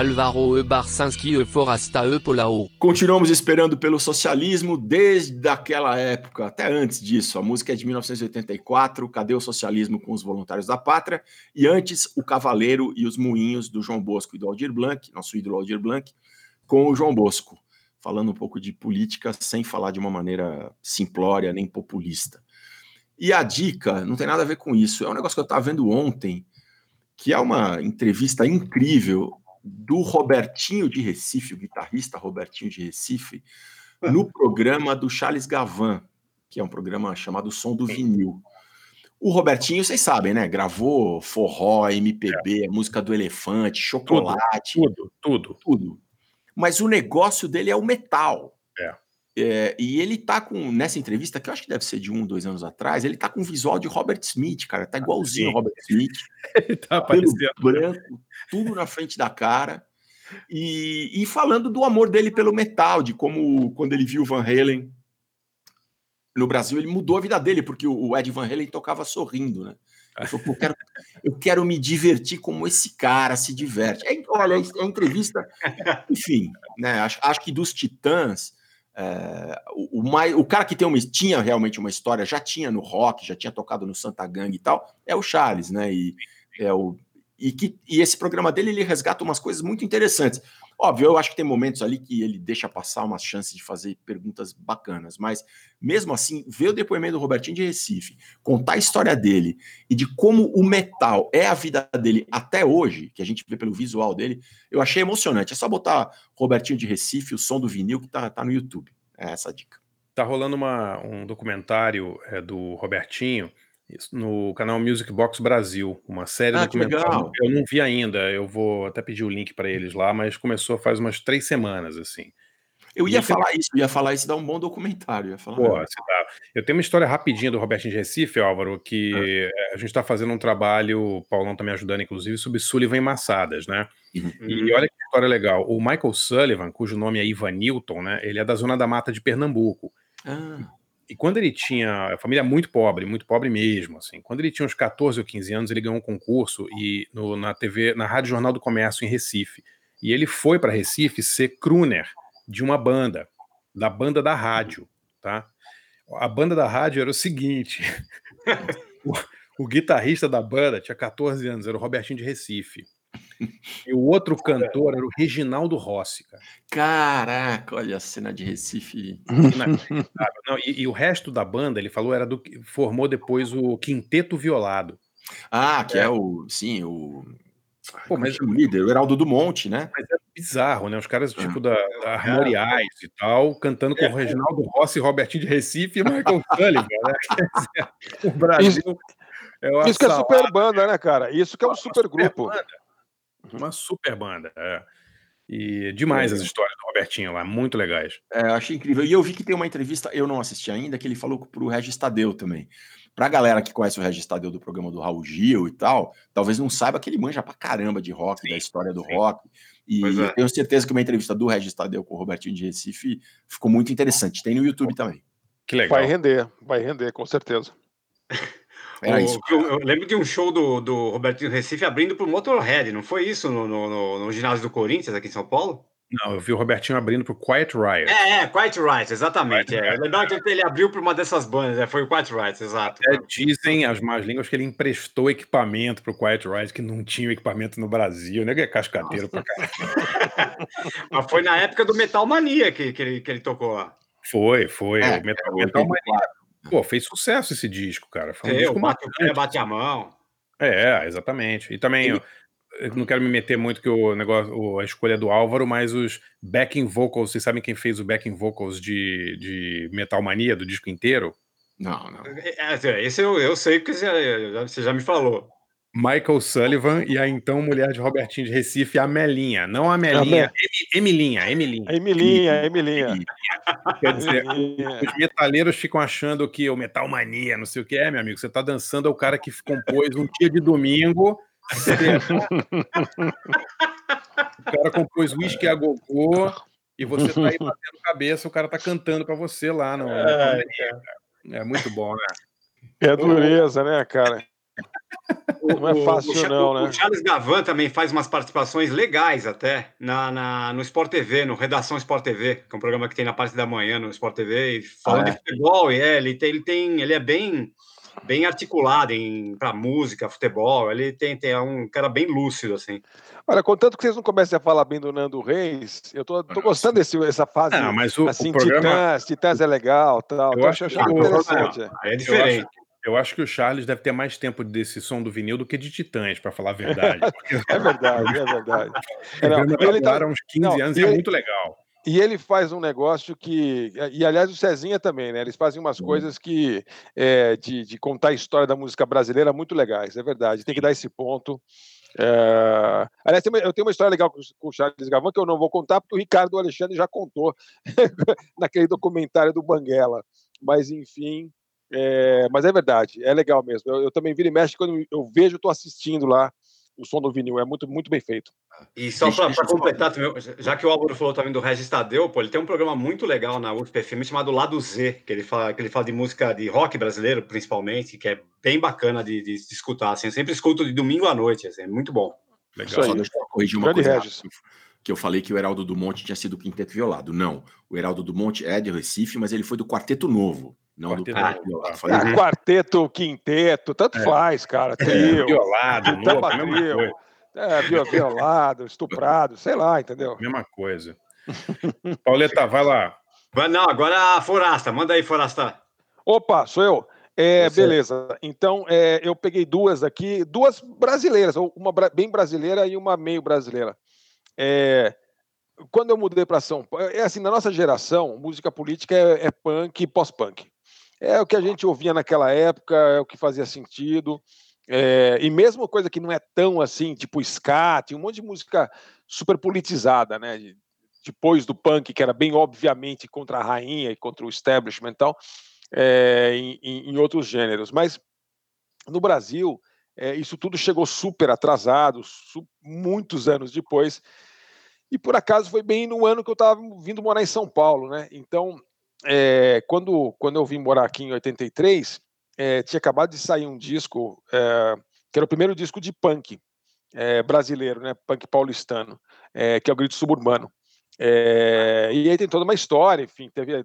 E. E. Forasta E. Polao. Continuamos esperando pelo socialismo desde aquela época, até antes disso. A música é de 1984, Cadê o Socialismo com os Voluntários da Pátria? E antes, O Cavaleiro e os Moinhos, do João Bosco e do Aldir Blanc, nosso ídolo Aldir Blanc, com o João Bosco. falando um pouco de política sem falar de uma maneira simplória nem populista. E a dica não tem nada a ver com isso. É um negócio que eu estava vendo ontem, que é uma entrevista incrível do Robertinho de Recife, o guitarrista Robertinho de Recife, no programa do Charles Gavan, que é um programa chamado Som do Vinil. O Robertinho, vocês sabem, né? Gravou forró, MPB, música do elefante, chocolate. Tudo, tudo. Tudo. Mas o negócio dele é o metal. É. É, e ele tá com, nessa entrevista, que eu acho que deve ser de um, dois anos atrás, ele tá com o visual de Robert Smith, cara. Tá igualzinho ao Robert Smith. ele tá aparecendo. branco, tudo na frente da cara. E, e falando do amor dele pelo metal, de como quando ele viu o Van Halen no Brasil, ele mudou a vida dele, porque o o Ed Van Halen tocava sorrindo, né? Ele falou, "Pô, eu quero, eu quero me divertir como esse cara se diverte. É, olha, é entrevista, enfim, né? Acho, acho que dos Titãs, é, o, o, mais, o cara que tem uma, tinha realmente uma história, já tinha no rock, já tinha tocado no Santa Gang e tal, é o Charles, né? E, é o, e, que, e esse programa dele ele resgata umas coisas muito interessantes. Óbvio, eu acho que tem momentos ali que ele deixa passar umas chances de fazer perguntas bacanas, mas mesmo assim, ver o depoimento do Robertinho de Recife, contar a história dele e de como o metal é a vida dele até hoje, que a gente vê pelo visual dele, eu achei emocionante. É só botar Robertinho de Recife, o som do vinil, que tá, tá no YouTube. É essa a dica. Tá rolando uma, um documentário é, do Robertinho isso, no canal Music Box Brasil, uma série Ah, documental. Eu não vi ainda, eu vou até pedir o link para eles lá, mas começou faz umas três semanas, assim. Eu ia falar isso, eu ia falar isso, dá um bom documentário. Pô, você tá- Eu tenho uma história rapidinha do Robertinho de Recife, Álvaro, que eh, a gente está fazendo um trabalho, o Paulão tá me ajudando, inclusive, sobre Sullivan e Massadas, né? E olha que história legal. O Michael Sullivan, cujo nome é Ivan Newton, né? Ele é da Zona da Mata de Pernambuco. Ah, E quando ele tinha. A família é muito pobre, muito pobre mesmo, assim. Quando ele tinha uns 14 ou 15 anos, ele ganhou um concurso e no- na TV, na Rádio Jornal do Comércio em Recife. E ele foi para Recife ser crooner de uma banda, da banda da rádio, tá? A banda da rádio era o seguinte: o, o guitarrista da banda tinha 14 anos, era o Robertinho de Recife. E o outro cantor era o Reginaldo Rossi, cara. Caraca, olha a cena de Recife. Não, e, e o resto da banda, ele falou, era do que formou depois o Quinteto Violado. Ah, que é, o. Sim, o. Pô, mas, o líder, o Heraldo do Monte, né? mas é bizarro, né? Os caras, tipo, da, da Armoriais e tal, cantando com o Reginaldo Rossi, Robertinho de Recife e Michael Sullivan, né? O Brasil é Isso que é super banda, né, cara? Isso que é um super grupo. banda. Uma super banda, é. E demais as histórias do Robertinho lá, muito legais. É, eu achei incrível. E eu vi que tem uma entrevista, eu não assisti ainda, que ele falou pro Regis Tadeu também. Pra galera que conhece o Regis Tadeu do programa do Raul Gil e tal, talvez não saiba que ele manja pra caramba de rock, da história do rock. E é. eu tenho certeza que uma entrevista do Regis Tadeu com o Robertinho de Recife ficou muito interessante. Tem no YouTube também. Que legal. Vai render, vai render, com certeza. Era O- isso. Eu, eu lembro de um show do, do Robertinho Recife abrindo pro Motorhead, não foi isso no, no, no- no ginásio do Corinthians aqui em São Paulo? Não, eu vi o Robertinho abrindo pro Quiet Riot. É, é, Quite Right, exatamente. É. Não, que ele abriu para uma dessas bandas, é, foi o Quite Right, exato. Até dizem as más línguas que ele emprestou equipamento pro Quiet Riot, que não tinha equipamento no Brasil, né? Que é cascateiro pra caralho. Mas foi na época do Metal Mania que, que, ele, que ele tocou lá. Foi, foi. É, o Metal, é, o Metal 84. Mania. Pô, fez sucesso esse disco, cara. Foi um É, disco bate o bate a mão. É, exatamente. E também, eu, eu não quero me meter muito que o negócio, a escolha é do Álvaro, mas os backing vocals, vocês sabem quem fez o backing vocals de, de Metal Mania, do disco inteiro? Não, não. É, Esse eu, eu sei porque você você já me falou. Michael Sullivan e a então mulher de Robertinho de Recife, a Melinha. Não a Melinha, Emi- Emilinha, Emilinha. Emilinha, Emilinha. Quer dizer, Emilinha. os metaleiros ficam achando que o Metal Mania, não sei o que é, meu amigo. Você tá dançando ao cara que compôs um dia de domingo. o cara compôs Whisky a Gogô e você tá aí batendo cabeça, o cara tá cantando pra você lá. No, Ai, é muito bom, né? É dureza, né, cara? Não é O- fácil, o, Cha- não, o né? Charles Gavan também faz umas participações legais até na, na- no Sport TV, no Redação Sport TV, que é um programa que tem na parte da manhã no Sport TV, e falando Ah, é? de futebol, e é, ele tem, ele tem, ele é bem, bem articulado em para música, futebol. Ele tem, tem é um cara bem lúcido assim. Olha, contanto que vocês não comecem a falar bem do Nando Reis, eu tô, tô gostando desse, dessa fase. Ah, mas o- assim, o programa- Titãs, Titãs é legal, tal. Eu tô acho o- interessante. não, é. diferente. Eu acho que o Charles deve ter mais tempo desse som do vinil do que de Titãs, para falar a verdade. É verdade, é verdade. É, não, e ele tá uns 15 não, anos e é ele- muito legal. E ele faz um negócio que. E aliás, o Cezinha também, né? Eles fazem umas coisas que. é, de, de contar a história da música brasileira muito legais, é verdade. Tem que dar esse ponto. É, Aliás, eu tenho uma história legal com o- com o Charles Gavan que eu não vou contar, porque o Ricardo Alexandre já contou naquele documentário do Banguela. Mas, enfim. É, Mas é verdade, é legal mesmo. Eu, eu também viro e mexe quando eu vejo, estou assistindo lá o som do vinil. É muito, muito bem feito. E só para completar, também, já que o Álvaro falou também do Regis Tadeu, pô, ele tem um programa muito legal na USP FM chamado Lado Z, que ele fala, que ele fala de música de rock brasileiro, principalmente, que é bem bacana de, de, de escutar. Assim, eu sempre escuto de domingo à noite, assim, é muito bom. Isso Só deixa eu corrigir uma Grande coisa. Regis. Que eu falei que o Heraldo Dumont tinha sido o quinteto violado. Não. O Heraldo Dumont é de Recife, mas ele foi do quarteto novo, não do Quarteto violado. tá. Falei, Ah, quarteto, quinteto, tanto É. faz, cara. Trio. Violado, Tampa novo, a mesma trio. coisa. É, vi- violado, estuprado, sei lá, entendeu? Mesma coisa. Pauleta, vai lá. Vai- Não, agora a Forasta, manda aí, Forasta. Opa, sou eu. É, Você. beleza. Então, é, eu peguei duas aqui, duas brasileiras, uma bem brasileira e uma meio brasileira. É, quando eu mudei para São Paulo, é assim, na nossa geração, música política é, é punk e pós-punk. É o que a gente ouvia naquela época, é o que fazia sentido. É, e mesmo coisa que não é tão assim, tipo ska, tinha um monte de música super politizada, né? de- Depois do punk, que era bem obviamente contra a rainha e contra o establishment e tal, é, em- em outros gêneros. Mas no Brasil, é, isso tudo chegou super atrasado, su- muitos anos depois. E por acaso foi bem no ano que eu estava vindo morar em São Paulo, né? Então, é, quando, quando eu vim morar aqui em 83, é, tinha acabado de sair um disco, é, que era o primeiro disco de punk é, brasileiro, né? Punk paulistano, é, que é o Grito Suburbano. É, e aí tem toda uma história, enfim, teve eh,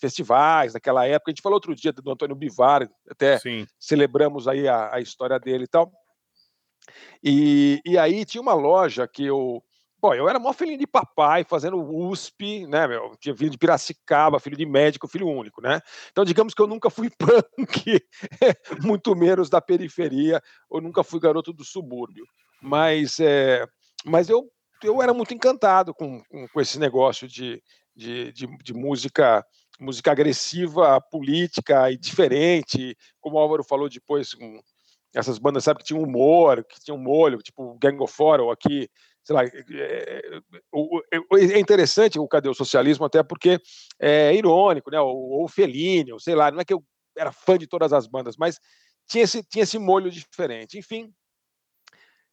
festivais naquela época. A gente falou outro dia do Antônio Bivar, até Sim. celebramos aí a, a história dele e tal. E, e aí tinha uma loja que eu. Pô, eu era mó filhinho de papai, fazendo USP, né, meu? Tinha filho de Piracicaba, filho de médico, filho único, né? Então, digamos que eu nunca fui punk, muito menos da periferia, ou nunca fui garoto do subúrbio. Mas, é, mas eu, eu era muito encantado com, com, com esse negócio de, de, de, de música música agressiva, política e diferente, como o Álvaro falou depois, essas bandas, sabe, que tinham humor, que tinham molho, tipo Gang of Four, ou aqui, sei lá, é, é interessante o Cadê o Socialismo, até porque é irônico, né, ou, ou sei lá, não é que eu era fã de todas as bandas, mas tinha esse, tinha esse molho diferente, enfim,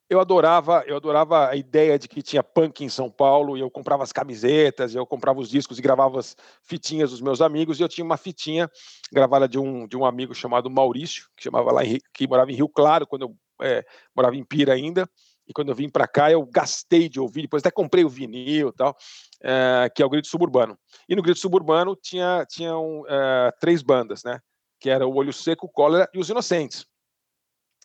eu adorava, eu adorava a ideia de que tinha punk em São Paulo e eu comprava as camisetas, eu comprava os discos e gravava as fitinhas dos meus amigos e eu tinha uma fitinha gravada de um, de um amigo chamado Maurício, que chamava lá em, que morava em Rio Claro quando eu é, morava em Pira ainda e quando eu vim para cá eu gastei de ouvir, depois até comprei o vinil e tal, é, que é o Grito Suburbano. E no Grito Suburbano tinha tinham é, três bandas, né? Que era o Olho Seco, o Cólera e os Inocentes.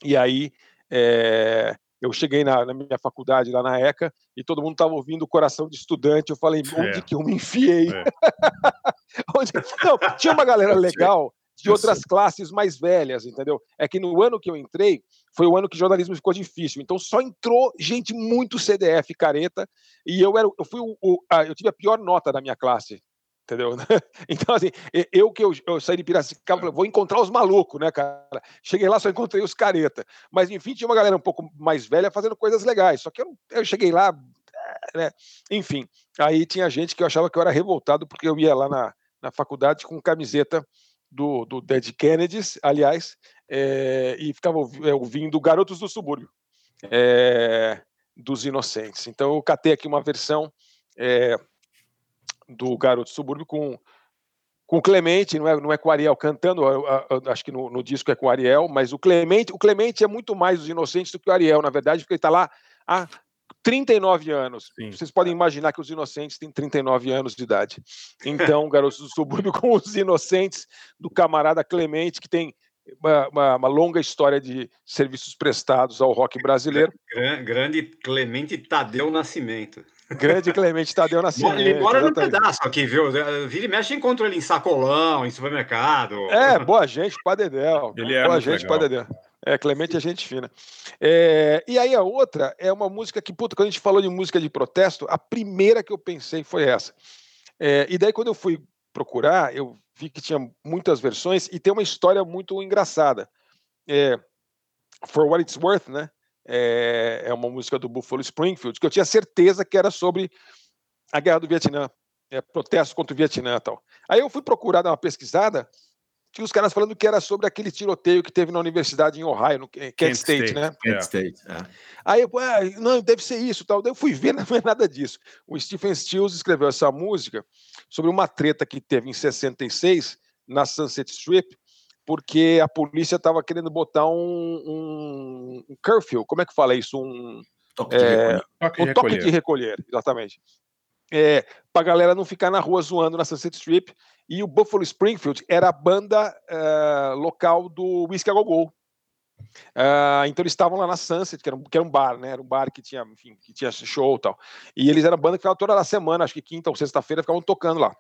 E aí é, eu cheguei na, na, minha faculdade lá na ECA e todo mundo estava ouvindo o Coração de Estudante. Eu falei, onde é. que eu me enfiei? É. onde... Não, tinha uma galera legal de outras classes mais velhas, entendeu? É que no ano que eu entrei foi o ano que jornalismo ficou difícil. Então só entrou gente muito CDF careta e eu era, eu fui o, o eu tive a pior nota da minha classe entendeu? Então, assim, eu que eu, eu saí de Piracicaba, vou encontrar os malucos, né, cara? Cheguei lá, só encontrei os careta. Mas, enfim, tinha uma galera um pouco mais velha fazendo coisas legais. Só que eu, eu cheguei lá, né? Enfim, aí tinha gente que eu achava que eu era revoltado porque eu ia lá na, na faculdade com camiseta do, do Dead Kennedys, aliás, é, e ficava ouvindo Garotos do Subúrbio, é, dos Inocentes. Então, eu catei aqui uma versão... É, do Garoto Subúrbio com com Clemente, não é, não é com o Ariel cantando, acho que no, no, disco é com o Ariel, mas o Clemente, o Clemente é muito mais os inocentes do que o Ariel, na verdade, porque ele está lá há 39 anos. Sim. Vocês podem imaginar que os inocentes têm 39 anos de idade. Então, Garotos do Subúrbio com os inocentes do camarada Clemente, que tem uma, uma- uma longa história de serviços prestados ao rock brasileiro. Gran- Grande Clemente Tadeu Nascimento. Grande Clemente Tadeu Nascimento. Ele mora no pedaço aqui, viu? Vira e mexe, encontro ele em sacolão, em supermercado. É, boa gente, Padedel. Ele é boa gente, legal. Padedel. É, Clemente é gente fina. É, e aí a outra é uma música que, puta, quando a gente falou de música de protesto, a primeira que eu pensei foi essa. É, e daí quando eu fui procurar, eu vi que tinha muitas versões e tem uma história muito engraçada. É, For What It's Worth, né? É, é uma música do Buffalo Springfield, que eu tinha certeza que era sobre a guerra do Vietnã, é, protesto contra o Vietnã e tal. Aí eu fui procurar dar uma pesquisada, tinha os caras falando que era sobre aquele tiroteio que teve na universidade em Ohio, no Kent, Kent State, State, né? Kent State, é. Aí eu, ah, não, deve ser isso, tal. Daí eu fui ver, não é nada disso. O Stephen Stills escreveu essa música sobre uma treta que teve em 66 na Sunset Strip, porque a polícia estava querendo botar um, um, um curfew, como é que fala isso? Um toque de recolher. Toque de um toque recolher. de recolher, exatamente. É, para a galera não ficar na rua zoando na Sunset Strip. E o Buffalo Springfield era a banda eh, local do Whiskey a Go Go. Ah, então eles estavam lá na Sunset, que era, um, que era um bar, né? Era um bar que tinha, enfim, que tinha show e tal. E eles eram a banda que ficava toda a semana, acho que quinta ou sexta-feira, ficavam tocando lá.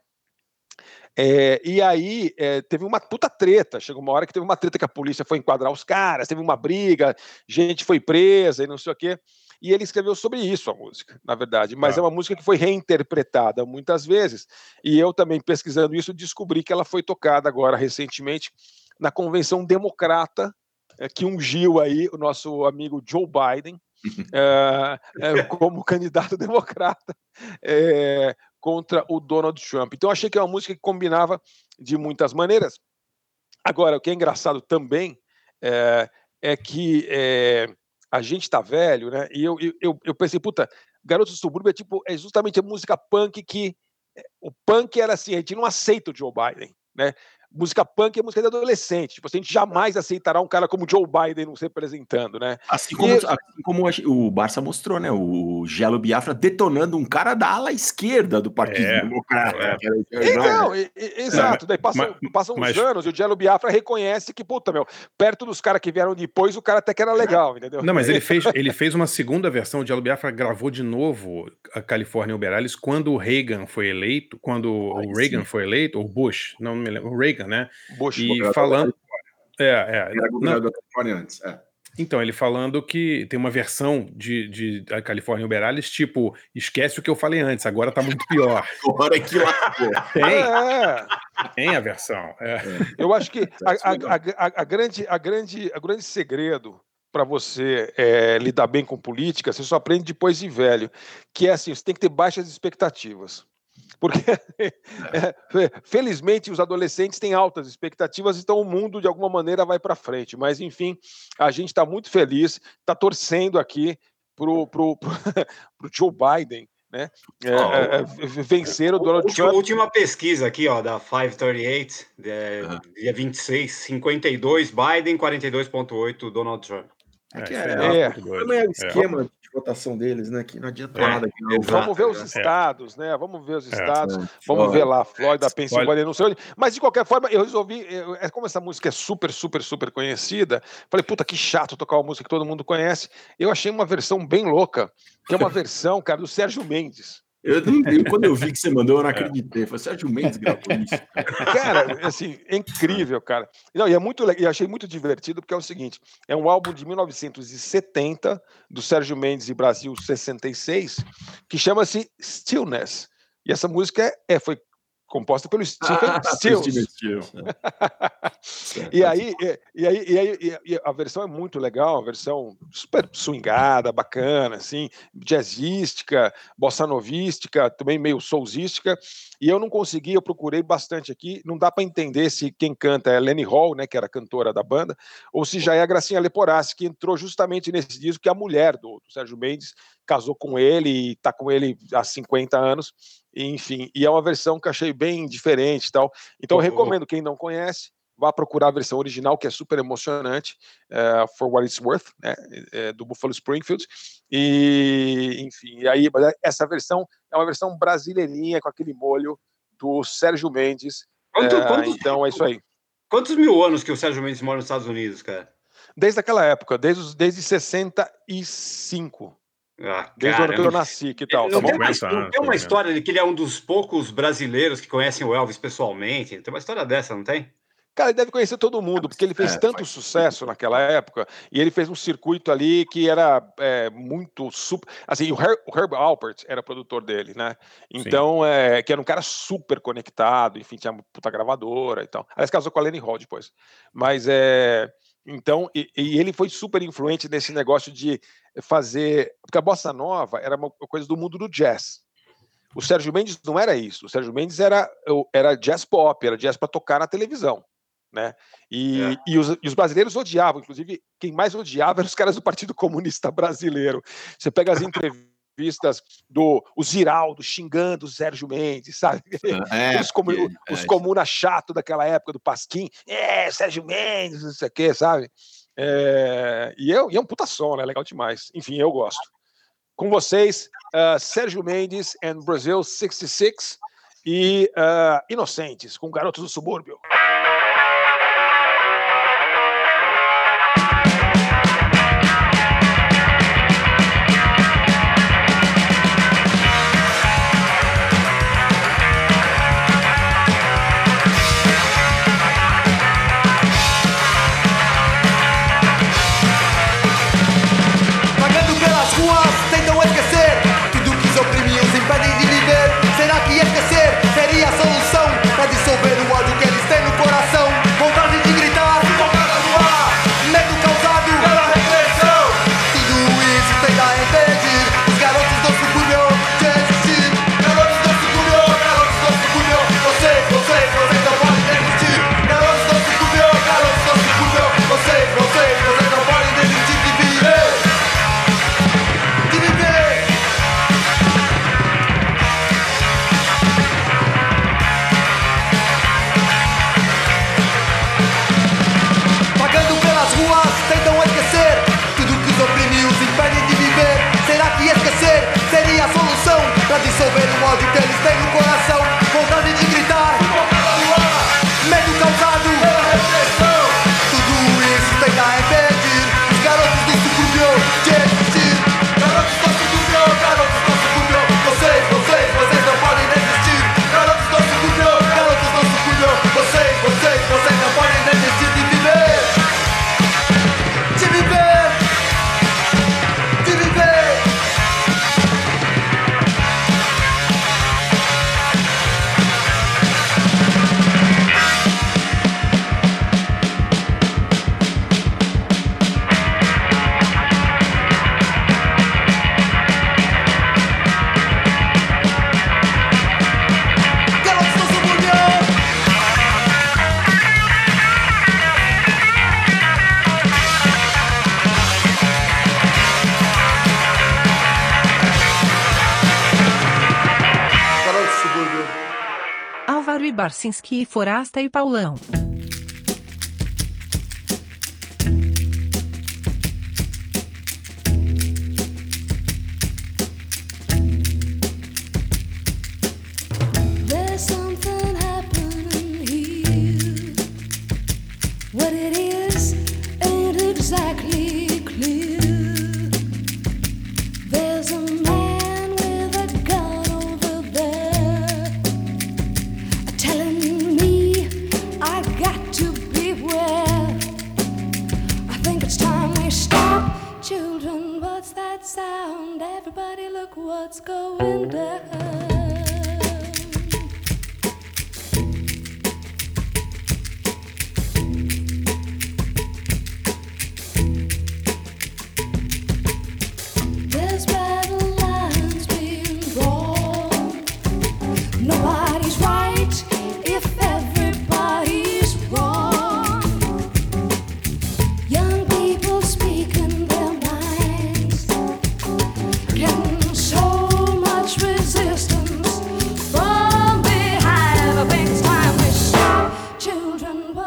É, e aí é, teve uma puta treta. Chegou uma hora que teve uma treta que a polícia foi enquadrar os caras, teve uma briga, gente foi presa e não sei o quê. E ele escreveu sobre isso a música, na verdade. Mas é uma música que foi reinterpretada muitas vezes. E eu também, pesquisando isso, descobri que ela foi tocada agora recentemente na Convenção Democrata, eh, que ungiu aí o nosso amigo Joe Biden eh, como candidato democrata eh, contra o Donald Trump. Então, achei que é uma música que combinava de muitas maneiras. Agora, o que é engraçado também é, é que é, a gente está velho, né? E eu, eu, eu pensei, puta, Garotos do Subúrbio é tipo, é justamente a música punk que. é, O punk era assim, a gente não aceita o Joe Biden, né? Música punk é música de adolescente. Tipo, assim, a gente jamais aceitará um cara como Joe Biden nos representando, né? Assim como, E- assim como o Barça mostrou, né? O Gelo Biafra detonando um cara da ala esquerda do Partido É, Democrata. é. Então, e- e- exato. Daí passam, mas- passam uns mas- anos e o Jello Biafra reconhece que, puta, meu, perto dos caras que vieram depois, o cara até que era legal, entendeu? Não, mas ele fez, ele fez uma segunda versão. O Diallo Biafra gravou de novo a California Uberalis quando o Reagan foi eleito, quando o Reagan foi eleito, ou Bush, não me lembro, o Reagan, né? Bush, e falando. É, é. Era não, governador da Califórnia antes. É. então, ele falando que tem uma versão de, de da California Uberalis, tipo, esquece o que eu falei antes, agora tá muito pior. Agora é que lascou. Tem, É, tem a versão. é. eu acho que a, é a- a- a- a grande, a grande, a grande segredo para você é, lidar bem com política, você só aprende depois de velho, que é assim, você tem que ter baixas expectativas. Porque, é, felizmente, os adolescentes têm altas expectativas, então o mundo, de alguma maneira, vai para frente. Mas, enfim, a gente está muito feliz, está torcendo aqui para o pro, pro, pro Joe Biden né, é, é, é, vencer o Donald Última, Trump. última pesquisa aqui, ó, da 538, é, dia 26, 52 Biden, 42,8 Donald Trump. É que É, é, é é o É. esquema votação deles, né? Que não adianta É, nada. Que não exato. Vamos ver os É. estados, né? Vamos ver os É. estados. É, Vamos ver lá, Flórida, Pensilvânia, não sei onde. Mas de qualquer forma, eu resolvi. eu- é como essa música é super, super, super conhecida. Falei, puta, que chato tocar uma música que todo mundo conhece. Eu achei uma versão bem louca, que é uma versão, cara, do Sérgio Mendes. Eu, não- eu- quando eu vi que você mandou, eu não acreditei. Eu Falei, Sérgio Mendes gravou isso. Cara, assim, é incrível, cara. Não, e é muito legal, e achei muito divertido, porque é o seguinte: é um álbum de 1970, do Sérgio Mendes e Brasil 66, que chama-se Stillness. E essa música é, é- foi composta pelo Stephen Ah, Stills. E aí, e, aí, e aí e- a versão é muito legal, a versão super swingada, bacana, assim, jazzística, bossa novística, também meio soulzística. E eu não consegui, eu procurei bastante aqui, não dá para entender se quem canta é Lenny Hall, né, que era cantora da banda, ou se já é a Gracinha Leporassi, que entrou justamente nesse disco, que é a mulher do, do Sérgio Mendes, casou com ele e está com ele há 50 anos, e, enfim, e é uma versão que eu achei bem diferente e tal. Então eu recomendo quem não conhece, vá procurar a versão original, que é super emocionante, eh, For What It's Worth, né, eh, do Buffalo Springfield. E, enfim, e aí, essa versão é uma versão brasileirinha, com aquele molho do Sérgio Mendes. Quanto- quanto então é isso aí. Quantos mil anos que o Sérgio Mendes mora nos Estados Unidos, cara? Desde aquela época, desde, os- desde 65. Ah, Desde o ano que eu nasci, que tal? Não Tá tem uma, não tem uma história de que ele é um dos poucos brasileiros que conhecem o Elvis pessoalmente. Tem uma história dessa, não tem? Cara, ele deve conhecer todo mundo, porque ele fez É, tanto sucesso naquela época, e ele fez um circuito ali que era é, muito super. Assim, o Herb, o Herb Alpert era produtor dele, né? Então, é, que era um cara super conectado, enfim, tinha uma puta gravadora e tal. Aliás, casou com a Lenny Hall depois. Mas é. Então, e, e ele foi super influente nesse negócio de fazer. Porque a bossa nova era uma coisa do mundo do jazz. O Sérgio Mendes não era isso. O Sérgio Mendes era, era jazz pop, era jazz para tocar na televisão. Né? E, e os, e os brasileiros odiavam, inclusive, quem mais odiava eram os caras do Partido Comunista Brasileiro. Você pega as entrevistas do o Ziraldo xingando o Sérgio Mendes, sabe? É, os, comu, porque- os é. comuna chato daquela época do Pasquim, é, Sérgio Mendes, não sei o quê, sabe? É, e, eu, e é um puta som, né? Legal demais. Enfim, eu gosto. Com vocês, ah, Sérgio Mendes and Brazil 66 e ah, Inocentes, com Garotos do Subúrbio. Álvaro e Forasta e Paulão.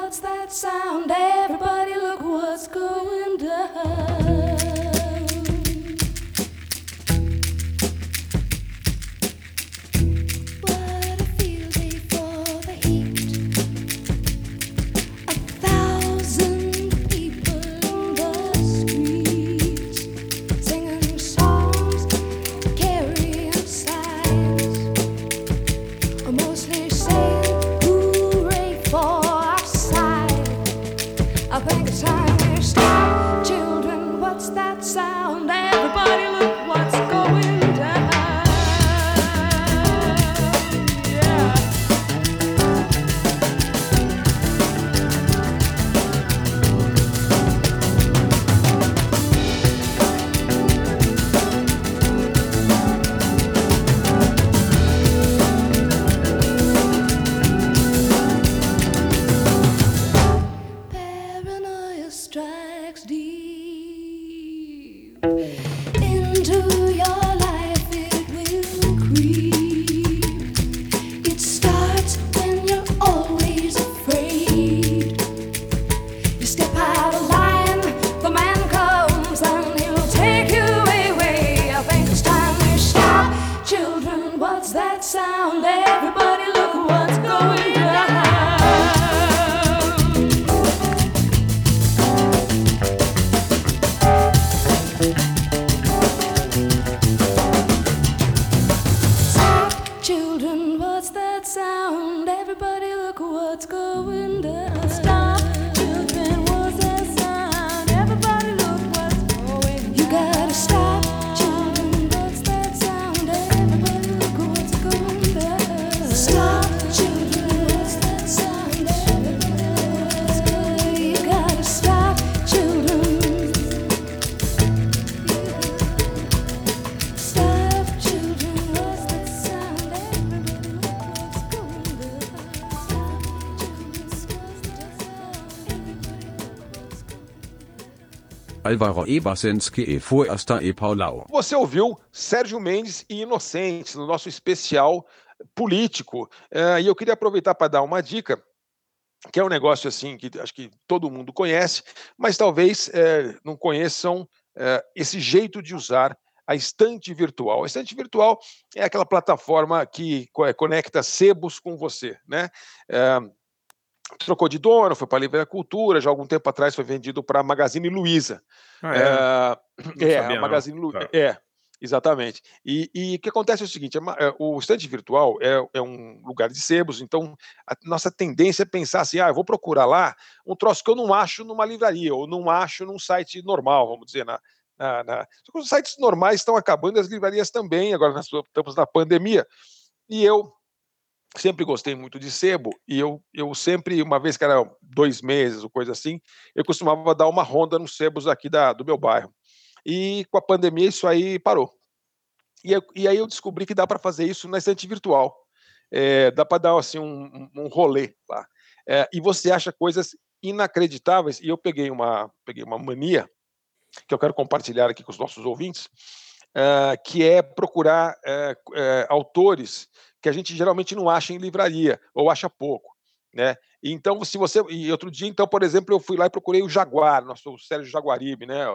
What's that sound? Alvaro Ebersenski e Forasta e Paulau. Você ouviu Sérgio Mendes e Inocentes no nosso especial político. Eh, e eu queria aproveitar para dar uma dica, que é um negócio assim que acho que todo mundo conhece, mas talvez eh, não conheçam eh, esse jeito de usar a estante virtual. A estante virtual é aquela plataforma que co- conecta sebos com você, né? Eh, trocou de dono, foi para a Livre Cultura, já há algum tempo atrás foi vendido para a Magazine Luiza. Ah, é? Não é, sabia. Magazine Luiza. Tá. É, exatamente. E, e o que acontece é o seguinte: é é, o estante virtual é, é um lugar de sebos, então a nossa tendência é pensar assim: ah, eu vou procurar lá um troço que eu não acho numa livraria, ou não acho num site normal, vamos dizer, na. na, na... Só que Os sites normais estão acabando, e as livrarias também, agora nós estamos na pandemia. E eu sempre gostei muito de sebo e eu, eu sempre, uma vez que era dois meses ou coisa assim, eu costumava dar uma ronda nos sebos aqui da, do meu bairro. E com a pandemia isso aí parou. E, eu- e aí eu descobri que dá para fazer isso na estante virtual. É, dá para dar assim um, um- rolê lá. É, e você acha coisas inacreditáveis. E eu peguei uma, peguei uma mania que eu quero compartilhar aqui com os nossos ouvintes, eh, que é procurar eh, eh, autores que a gente geralmente não acha em livraria ou acha pouco, né? Então, se você e outro dia, então, por exemplo, eu fui lá e procurei o Jaguar, nosso Sérgio Jaguaribe, né?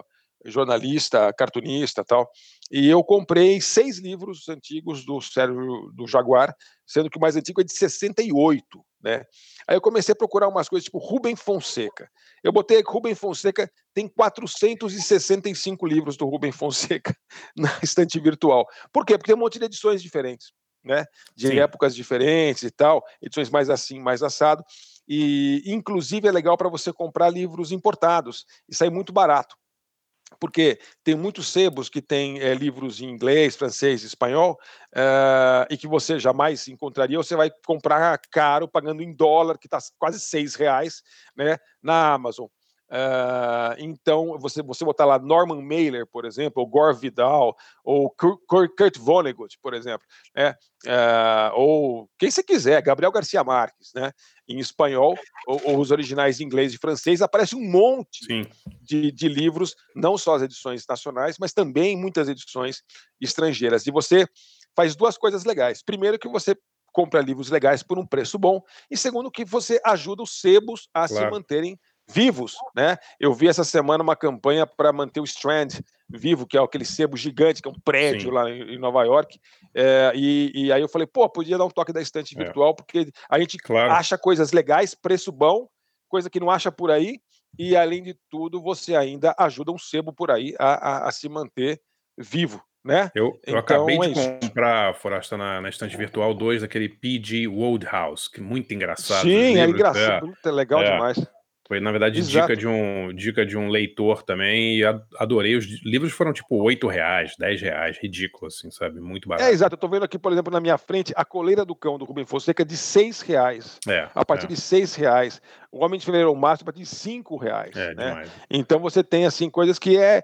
Jornalista, cartunista, tal. E eu comprei seis livros antigos do Sérgio do Jaguar, sendo que o mais antigo é de 68, né? Aí eu comecei a procurar umas coisas tipo Rubem Fonseca. Eu botei que Rubem Fonseca tem 465 livros do Rubem Fonseca na estante virtual. Por quê? Porque tem um monte de edições diferentes, né? De Sim. épocas diferentes e tal, edições mais assim, mais assado. E inclusive é legal para você comprar livros importados e sai muito barato porque tem muitos sebos que têm eh, livros em inglês, francês, espanhol, eh, e que você jamais encontraria, você vai comprar caro, pagando em dólar, que está quase seis reais, né, na Amazon. Eh, então, você, você botar lá Norman Mailer, por exemplo, ou Gore Vidal, ou Kurt, Vonnegut, por exemplo, né, eh, ou quem você quiser, Gabriel Garcia Marques, né, em espanhol, ou, ou os originais em inglês e francês, aparece um monte Sim. de, de livros, não só as edições nacionais, mas também muitas edições estrangeiras. E você faz duas coisas legais. Primeiro, que você compra livros legais por um preço bom, e segundo, que você ajuda os sebos a se Claro. manterem vivos, né? Eu vi essa semana uma campanha para manter o Strand vivo, que é aquele sebo gigante, que é um prédio Sim. lá em, Nova York, é, e, e aí eu falei, pô, podia dar um toque da estante É. virtual, porque a gente Claro. acha coisas legais, preço bom, coisa que não acha por aí, e além de tudo, você ainda ajuda um sebo por aí a, a- a se manter vivo, né? Eu, eu Então, acabei é de isso. comprar, Forasta, na, na estante virtual 2, daquele PG Wodehouse, que é muito engraçado. Sim, é engraçado, é legal É. demais. Foi, na verdade, Exato. dica de, um, dica de um leitor também, e adorei. Os livros foram tipo 8 reais, 10 reais, ridículo, assim, sabe? Muito barato. É, exato. Eu tô vendo aqui, por exemplo, na minha frente, a coleira do cão do Rubem Fonseca de seis reais. É, A partir é. de seis reais. O Homem de Fevereiro Márcio a partir de cinco reais. É, né? demais. Então você tem assim coisas que é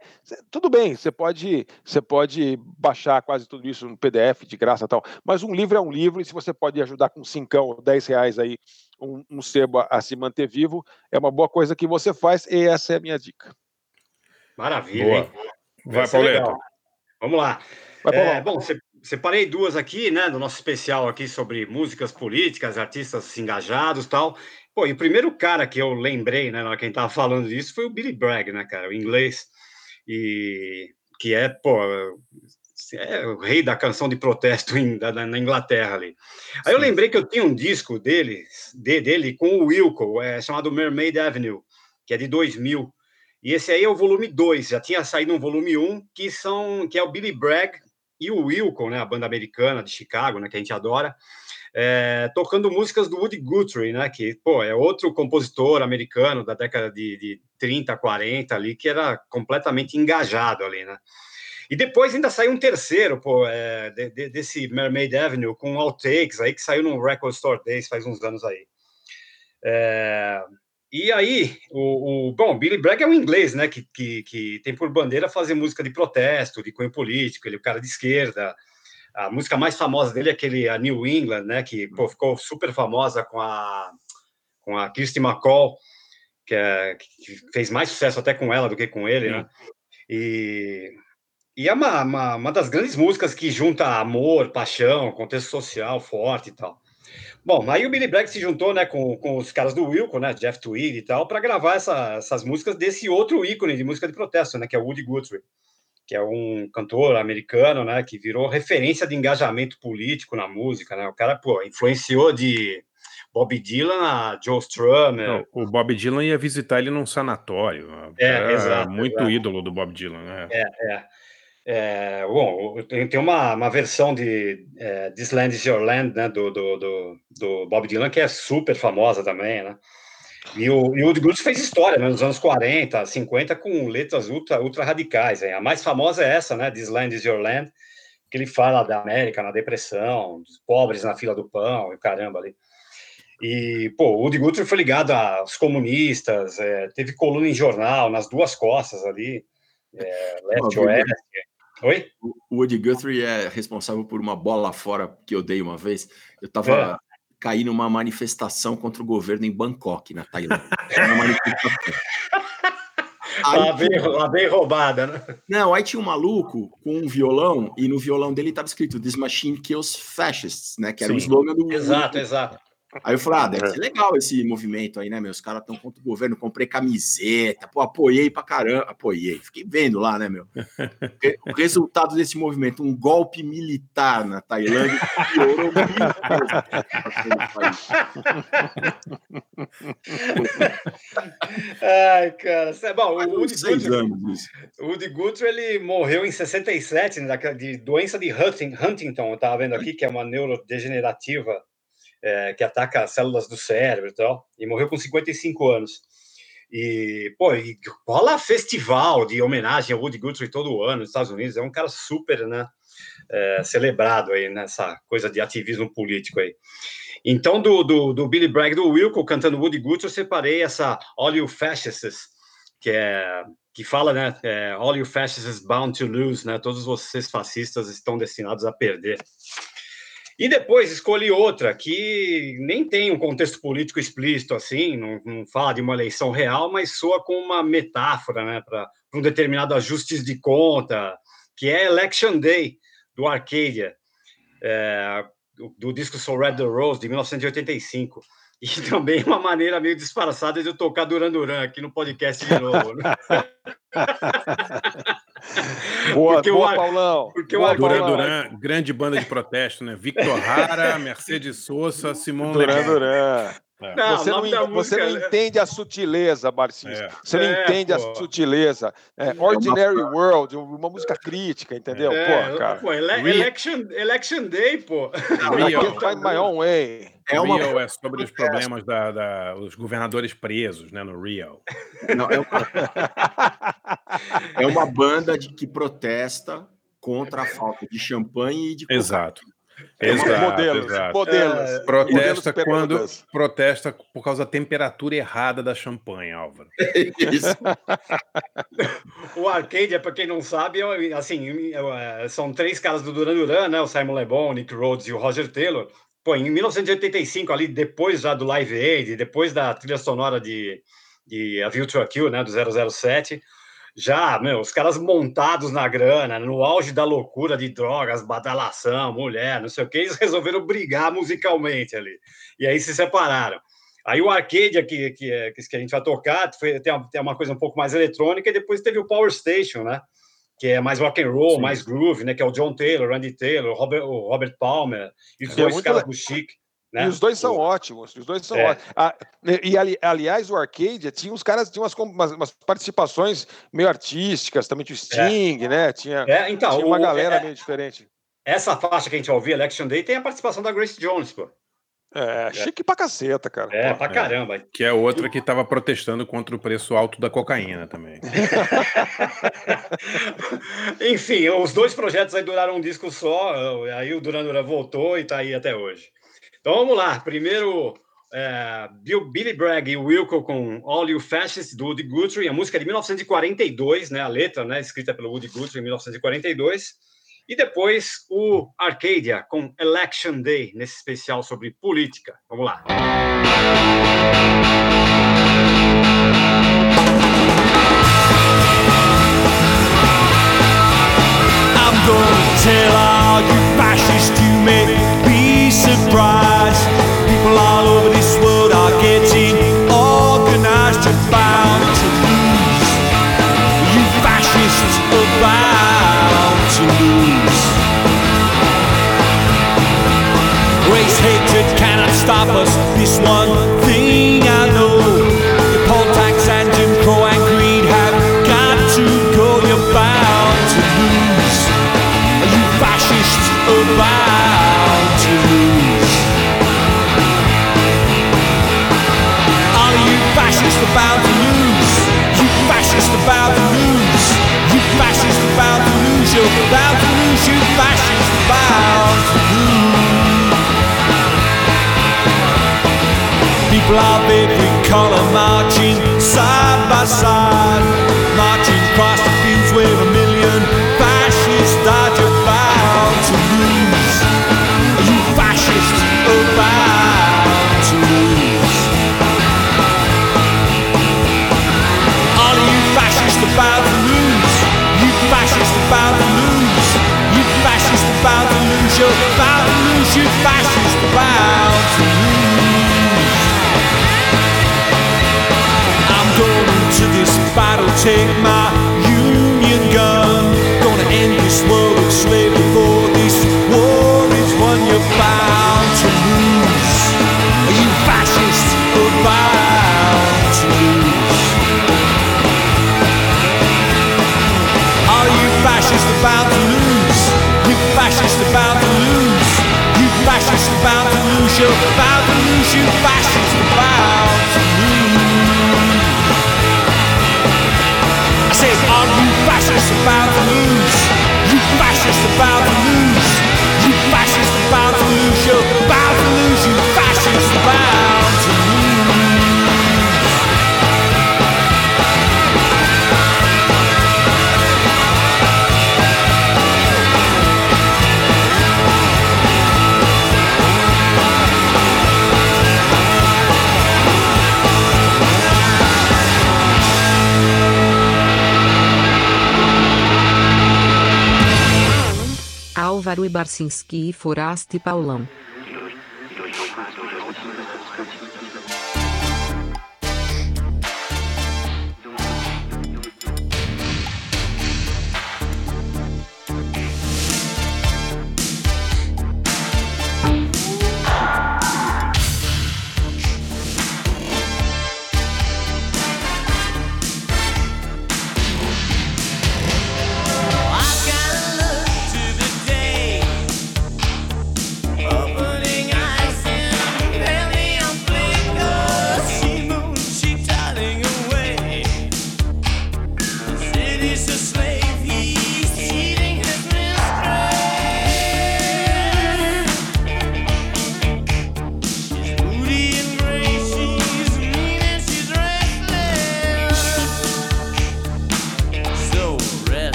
tudo bem. Você pode você pode baixar quase tudo isso no PDF de graça e tal. Mas um livro é um livro e se você pode ajudar com cincão, ou dez reais aí um, um sebo a, a se manter vivo é uma boa coisa que você faz e essa é a minha dica. Maravilha, Boa. hein? Vai, Pauleto. Vamos lá. Vai, É, bom, se- separei duas aqui, né, do nosso especial aqui sobre músicas políticas, artistas engajados e tal. Pô, e o primeiro cara que eu lembrei, né, na hora que a gente tava falando disso, foi o Billy Bragg, né, cara, o inglês, e que é, pô, é o rei da canção de protesto em- da- da- na Inglaterra ali. Aí eu Sim. lembrei que eu tinha um disco dele, de- dele com o Wilco, é, chamado Mermaid Avenue, que é de 2000. E esse aí é o volume 2, já tinha saído um volume 1, um, que são que é o Billy Bragg e o Wilco, né, a banda americana de Chicago, né, que a gente adora, é, tocando músicas do Woody Guthrie, né, que, pô, é outro compositor americano da década de, de 30, 40 ali, que era completamente engajado ali, né. E depois ainda saiu um terceiro, pô, é, de- de- desse Mermaid Avenue, com outtakes aí, que saiu no Record Store Days faz uns anos aí. É, e aí, o, o- bom, Billy Bragg é um inglês, né, que, que, que tem por bandeira fazer música de protesto, de cunho político, ele é um cara de esquerda. A música mais famosa dele é aquele a New England, né, que pô, ficou super famosa com a com a Kirsty McCall, que, é, que fez mais sucesso até com ela do que com ele, né? E, e é uma, uma, uma das grandes músicas que junta amor, paixão, contexto social forte e tal. Bom, aí o Billy Bragg se juntou, né, com, com os caras do Wilco, né, Jeff Tweedy e tal, para gravar essa, essas músicas desse outro ícone de música de protesto, né, que é o Woody Guthrie, que é um cantor americano, né, que virou referência de engajamento político na música, né, o cara, pô, influenciou de Bob Dylan a Joe Strummer. Não, o Bob Dylan ia visitar ele num sanatório. É, era exato, muito exato. ídolo do Bob Dylan, né? É, é. É, bom, tem, uma, uma versão de é, This Land Is Your Land, né, do, do, do, do Bob Dylan, que é super famosa também, né? E o, e o Woody fez história né, nos anos 40, 50, com letras ultra, ultra radicais. hein? A mais famosa é essa, né? This Land Is Your Land, que ele fala da América na depressão, dos pobres na fila do pão, e caramba ali. E, pô, o Woody Guthrie foi ligado aos comunistas, é, teve coluna em jornal, nas duas costas ali, é, leste Uma oeste. Oi? O Woody Guthrie é responsável por uma bola fora que eu dei uma vez. Eu tava É. caí numa manifestação contra o governo em Bangkok, na Tailândia. Uma manifestação. Lá bem, lá bem roubada, né? Não, aí tinha um maluco com um violão e no violão dele estava escrito This Machine Kills Fascists, né? Que era o slogan do. Exato, exato. Aí eu falei, ah, deve ser legal esse movimento aí, né, meu? Os caras estão contra o governo, comprei camiseta, pô, apoiei pra caramba, apoiei, fiquei vendo lá, né, meu? O resultado desse movimento, um golpe militar na Tailândia, piorou. Ai, cara. Bom, o Woody Guthrie, anos isso. o Woody Guthrie, ele morreu em 67, né, de doença de Hunting- Huntington, eu tava vendo aqui, que é uma neurodegenerativa é, que ataca as células do cérebro e tal, e morreu com 55 anos. E, pô, e rola festival de homenagem ao Woody Guthrie todo ano nos Estados Unidos, é um cara super, né, é, celebrado aí nessa coisa de ativismo político aí. Então, do, do, do Billy Bragg do Wilco cantando Woody Guthrie, eu separei essa All You Fascists, que é que fala, né, é, All You Fascists bound to lose, né, todos vocês fascistas estão destinados a perder. E depois escolhi outra que nem tem um contexto político explícito assim, não, não fala de uma eleição real, mas soa como uma metáfora, né, para um determinado ajustes de conta, que é Election Day do Arcadia, é, do, do disco So Red the Rose de 1985. E também uma maneira meio disfarçada de eu tocar Duran Duran aqui no podcast de novo. Né? Boa, Porque o boa Ar- Paulão. porque o boa, Arcadia- Duran Paulão. Duran, grande banda de protesto, né? Victor Hara, Mercedes Sosa, Simone Duran. Duran. É. Não, você o não, en- você não música- entende a sutileza, Barcinski. É. Você não É, entende pô. a sutileza. É, Ordinary World, uma música crítica, entendeu? É, pô, cara. pô, ele- Re- election, election Day, pô. I Real. find my own way. É uma, Real é sobre os problemas da, da- os governadores presos, né? No Real. não, é uma, é uma banda de, que protesta contra a falta de champanhe e de. Exato. Exato, modelos, exato. modelos. É, Protesta modelos quando protesta por causa da temperatura errada da champanhe, Álvaro. Isso. O Arcadia, para quem não sabe, é, assim, é, são três caras do Duran Duran, né? O Simon Le Bon, o Nick Rhodes e o Roger Taylor. Pô, em 1985, ali depois já do Live Aid, depois da trilha sonora de, de A View to a Kill, né? Do 007, já, meu, os caras montados na grana, no auge da loucura de drogas, badalação, mulher, não sei o que, eles resolveram brigar musicalmente ali. E aí se separaram. Aí o Arcadia, que, que, é- que a gente vai tocar, foi, tem, uma, tem uma coisa um pouco mais eletrônica, e depois teve o Power Station, né? Que é mais rock and roll, Sim. mais groove, né? Que é o John Taylor, Randy Taylor, o Robert, o Robert Palmer, e os é dois caras do Chic. Né? E os dois são ótimos, os dois são É. ótimos. Ah, e, ali- aliás, o Arcadia tinha uns caras, tinha umas, umas, umas participações meio artísticas, também tinha o Sting, né? Tinha, É, então, tinha uma o- galera é- meio diferente. essa faixa que a gente vai ouvir, Election Day, tem a participação da Grace Jones, pô. É, chique pra caceta, cara. É, Pô. pra caramba. Que é outra que estava protestando contra o preço alto da cocaína também. Enfim, os dois projetos aí duraram um disco só, aí o Duran Duran voltou e tá aí até hoje. Então vamos lá, primeiro é, Bill, Billy Bragg e Wilco com All You Fascists, do Woody Guthrie, a música é de 1942, né, a letra, né, escrita pelo Woody Guthrie em 1942, e depois o Arcadia com Election Day, nesse especial sobre política. Vamos lá. I'm gonna tell all you fascists you may be surprised. People all over this world are getting. stop us. This one thing I know. Your poll tax and Jim Crow and greed have got to go. You're bound to lose. Are you fascists are bound to lose? Are you fascists are bound to lose? You fascists are bound to lose. You fascists are to lose. You're Of every color marching side by side, marching across the fields where a million fascists died. You're about to lose. You fascists about to lose. All of you fascists about to lose. You fascists about to lose. You fascists about to lose. You're about to lose. You fascists about to to this battle, take my union gun. Gonna end this world of slavery for this war is one you're bound to lose. Are You fascists are bound to lose. Are you fascists about to lose? You fascists about to lose. You fascists about to lose. You're about to lose. You fascists fascists about to lose? You fascists about to lose. Ibarcinski, Forasta e Paulão.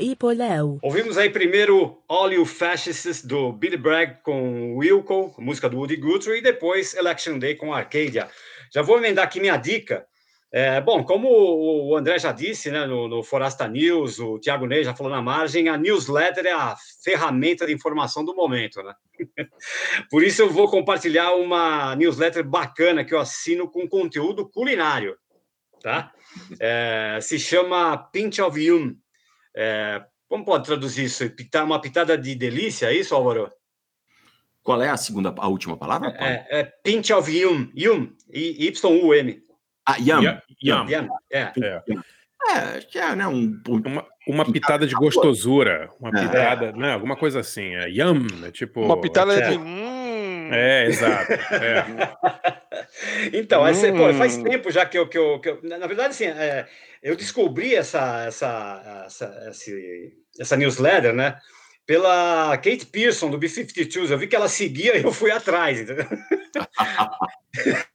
E e. Ouvimos aí primeiro All You Fascists do Billy Bragg com Wilco, música do Woody Guthrie, e depois Election Day com Arcadia. Já vou emendar aqui minha dica. É, bom, como o André já disse, né, no, no Forasta News, o Thiago Ney já falou na margem, a newsletter é a ferramenta de informação do momento, né? Por isso eu vou compartilhar uma newsletter bacana que eu assino com conteúdo culinário, tá? É, se chama Pinch of Yum. É, como pode traduzir isso? Uma pitada de delícia, é isso, Álvaro? Qual é a segunda, a última palavra? Paulo? É, é Pinch of Yum. Yum. Y-U-M. Ah, yum. Yum. Yum. Yum. É. É. É, acho que é, né? Um, Uma, uma pitada de gostosura, uma É. pitada, né? Alguma coisa assim. É yum, é tipo. Uma pitada é, de. Hum, É, exato. É. Então, essa- pô, faz Hum. tempo já que eu, que eu, que eu- na na verdade, assim, é, eu descobri essa, essa, essa, esse- essa newsletter, né? Pela Kate Pearson, do B-52s. Eu vi que ela seguia e eu fui atrás, entendeu?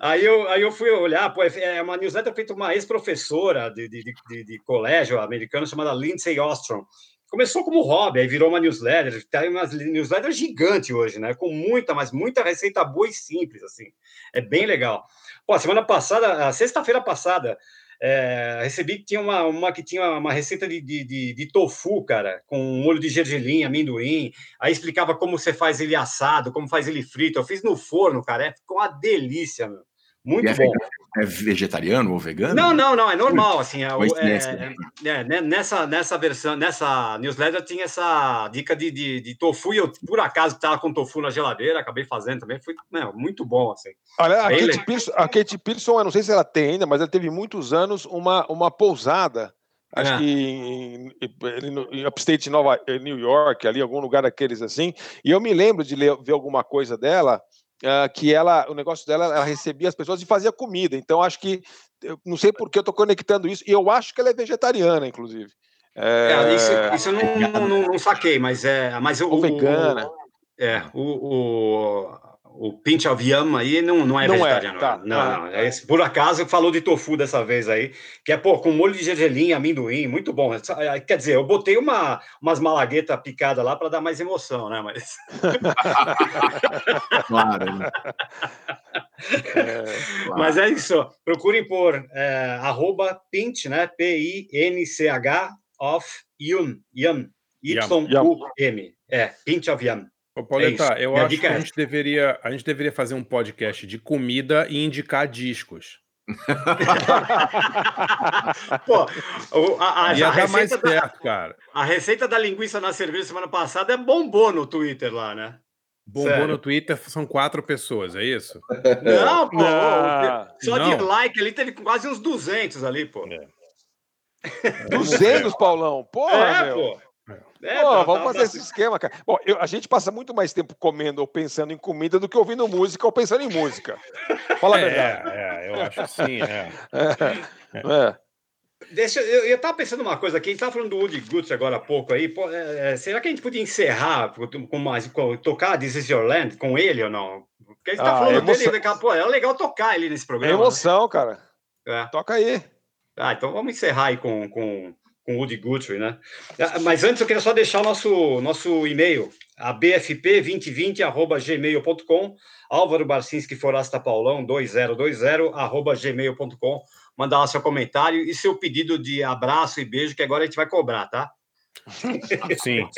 aí, eu, aí eu fui olhar, pô, é uma newsletter feita por uma ex-professora de, de, de, de colégio americano chamada Lindsay Ostrom. Começou como hobby, aí virou uma newsletter, tem uma newsletter gigante hoje, né? Com muita, mas muita receita boa e simples, assim. É bem legal. Pô, semana passada, sexta-feira passada, é, recebi que tinha uma, uma que tinha uma receita de, de, de, de tofu, cara, com molho de gergelim, amendoim. Aí explicava como você faz ele assado, como faz ele frito. Eu fiz no forno, cara, é, ficou uma delícia, meu. Muito é bom. É vegetariano ou vegano? Não, não, não, é normal, assim, é, é- nessa- é- é, né, nessa, nessa versão, nessa newsletter tinha essa dica de, de, de tofu, e eu, por acaso, estava com tofu na geladeira, acabei fazendo também, foi né, muito bom, assim. Olha, a Kate. Pearson, a Kate Pearson, eu não sei se ela tem ainda, mas ela teve muitos anos uma, uma pousada, acho É. que em, em, em upstate Nova, em New York, ali, algum lugar daqueles assim. E eu me lembro de ler- ver alguma coisa dela, ah, que ela, o negócio dela, ela recebia as pessoas e fazia comida. Então, acho que, eu não sei por que eu estou conectando isso, e eu acho que ela é vegetariana, inclusive. É, isso, É, isso eu não, não, não- não saquei, mas é. Mas o, Ou vegana. o- é, o, o, o pinch of yam aí não, não é Não é, vegetariano. tá. Não, Ah. não. É esse, por acaso falou de tofu dessa vez aí, que é, pô, com molho de gergelim, amendoim, muito bom. É, Quer dizer, eu botei uma, umas malaguetas picadas lá para dar mais emoção, né? Mas. Claro. né? Mas é isso. Procurem por é, arroba pinch, né? P-I-N-C-H of yum. Yum. Y-U-M. É, pinch of yum. Ô, Pauleta, É eu Minha acho que a é gente, deveria, a gente deveria fazer um podcast de comida e indicar discos. Pô, o- a, a, Ia a dar mais receita da, certo, cara. a receita da linguiça na cerveja semana passada é bombou no Twitter lá, né? Bombou Sério. no Twitter, são quatro pessoas, é isso? Não, pô, Não. só Não. de like ali teve quase uns 200 ali, pô. 200, Paulão. Porra, é, meu. pô. É, Pô, tá- vamos tá- fazer tá- esse esquema, cara. Bom, eu- a gente passa muito mais tempo comendo ou pensando em comida do que ouvindo música ou pensando em música. Fala a É, verdade. é, eu acho que sim, é. É. Deixa, eu, eu tava pensando uma coisa aqui, a gente tava falando do Woody Guthrie agora há pouco aí, pô, é, é, será que a gente podia encerrar com, com mais, com, tocar This Is Your Land com ele ou não? Porque a gente tá Ah, falando emoção- dele, daqui a- pô, é legal tocar ele nesse É programa. né? emoção, cara. É. Toca aí. Ah, então vamos encerrar aí com, com, com Woody Guthrie, né? Ah, Mas antes eu queria só deixar o nosso, nosso e-mail, a bfp2020.gmail.com, Álvaro Barcinski Forasta Paulão 2020, arroba gmail.com. Mandar lá seu comentário e seu pedido de abraço e beijo, que agora a gente vai cobrar, tá? Sim.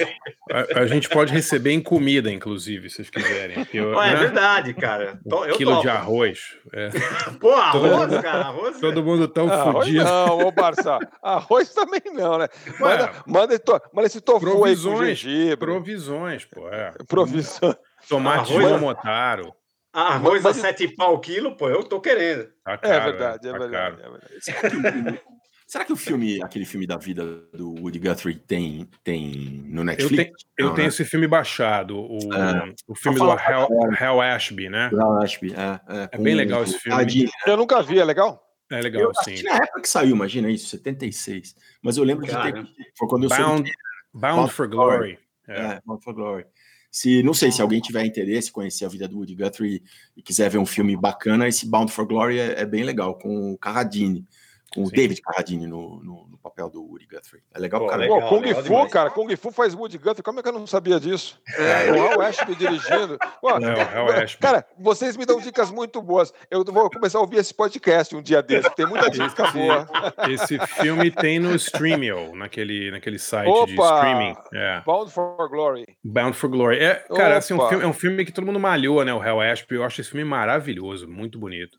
A, a gente pode receber em comida, inclusive, se vocês quiserem. eu- Ué, é né? verdade, cara. Um Tô- eu quilo de topo. arroz. é. Pô, arroz, Todo- cara, arroz. Todo mundo tão Ah, arroz fudido. não, ô Barça. Arroz também não, né? Manda, manda, esse to- manda esse tofu aí com Provisões, gengibre. provisões, pô. É. Provisões. Tomate Arroz- momotaro. Arroz a Mas- sete pau o quilo, pô, eu tô querendo. Tá É caro, verdade, é tá verdade, caro. é verdade. Será que o filme, aquele filme da vida do Woody Guthrie tem, tem no Eu, Netflix? tenho, eu Não, tenho né? esse filme baixado, o, É. o filme do Hal. Hal Ashby, né? Brown Ashby, é, é, É bem legal esse filme. Carradine. Eu nunca vi, é legal? É legal, Eu sim. na época que saiu, imagina isso, 76. Mas eu lembro de Cara. ter. Foi quando eu Bound, soube. Bound Bound for Glory. É. É, Bound for Glory. Se, não sei se alguém tiver interesse em conhecer a vida do Woody Guthrie e quiser ver um filme bacana, esse Bound for Glory é, é bem legal, com o Carradine, com o. David Carradine no, no, no papel do Woody Guthrie. É legal, Pô, cara. legal. Pô, Kung legal Fu, demais. cara, Kung Fu faz Woody Guthrie, como é que eu não sabia disso? É, o Hal Ashby dirigindo. Pô, É, o Hal Ashby. Cara, vocês me dão dicas muito boas. Eu vou começar a ouvir esse podcast um dia desse, tem muita dica Esse- boa. Esse filme tem no Streamio, naquele, naquele site de Opa! streaming. É. Bound for Glory. Bound for Glory. É, cara, assim, um filme, é um filme que todo mundo malhou, né? O Hell Ashby. Eu acho esse filme maravilhoso, muito bonito.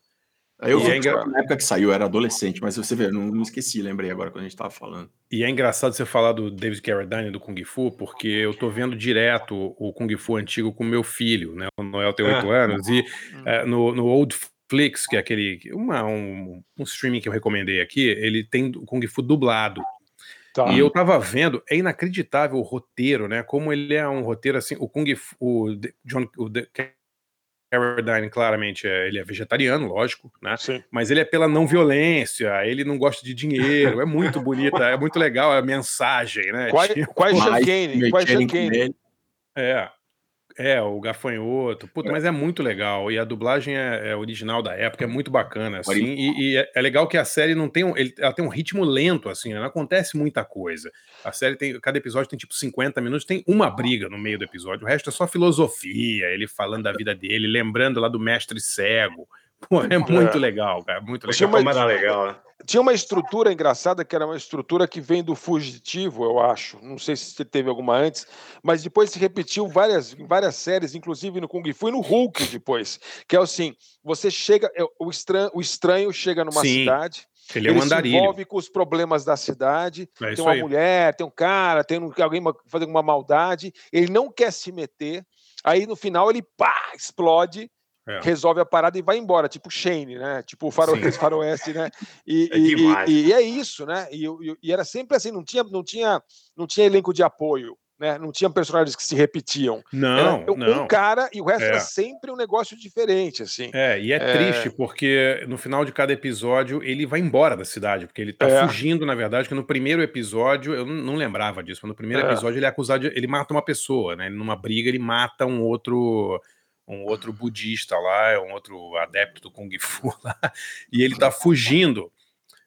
Eu E vi é engra- na época que saiu, eu era adolescente, mas você vê, eu não, não esqueci, lembrei agora quando a gente tava falando. E é engraçado você falar do David Carradine do Kung Fu, porque eu tô vendo direto o Kung Fu antigo com meu filho, né? O Noel tem oito Ah. anos, e é, no, no Old Flix, que é aquele. Uma, um, um streaming que eu recomendei aqui, ele tem o Kung Fu dublado. Tá. E eu tava vendo, é inacreditável o roteiro, né? Como ele é um roteiro assim, o Kung Fu, o John, o Carradine, claramente, é, ele é vegetariano, lógico, né? Sim. Mas ele é pela não violência, ele não gosta de dinheiro, é muito bonita, é muito legal a mensagem, né? Quais Tipo, quais Mas, Kane? É, é, o gafanhoto, puta, mas é muito legal, e a dublagem é, é original da época, é muito bacana, assim, e, e é, é legal que a série não tem um, ele, ela tem um ritmo lento, assim, né? não acontece muita coisa. A série tem, cada episódio tem tipo 50 minutos, tem uma briga no meio do episódio, o resto é só filosofia, ele falando da vida dele, lembrando lá do mestre cego. Pô, é muito legal, cara, muito Tinha legal. uma- Como era legal, né? Tinha uma estrutura engraçada que era uma estrutura que vem do fugitivo, eu acho. Não sei se teve alguma antes, mas depois se repetiu várias, em várias séries, inclusive no Kung Fu e no Hulk depois. Que é assim: você chega, é, o estranho, o estranho chega numa Sim, cidade, Ele é um ele se envolve com os problemas da cidade. É tem uma aí. mulher, tem um cara, tem alguém fazendo uma maldade. Ele não quer se meter. Aí no final ele pá, explode É. resolve a parada e vai embora, tipo Shane, né? Tipo o faroeste, faroeste né? E, É e- e- e é isso, né? E, e- era sempre assim, não tinha, não tinha, não tinha elenco de apoio, né? Não tinha personagens que se repetiam. Não, era um não. cara e o resto É. era sempre um negócio diferente, assim. É, e é, É. triste porque no final de cada episódio ele vai embora da cidade, porque ele tá É. fugindo, na verdade, que no primeiro episódio, eu não, não lembrava disso, mas no primeiro É. episódio ele é acusado de. Ele mata uma pessoa, né? Numa briga, ele mata um outro. Um outro budista lá, um outro adepto do Kung Fu lá, e ele tá fugindo.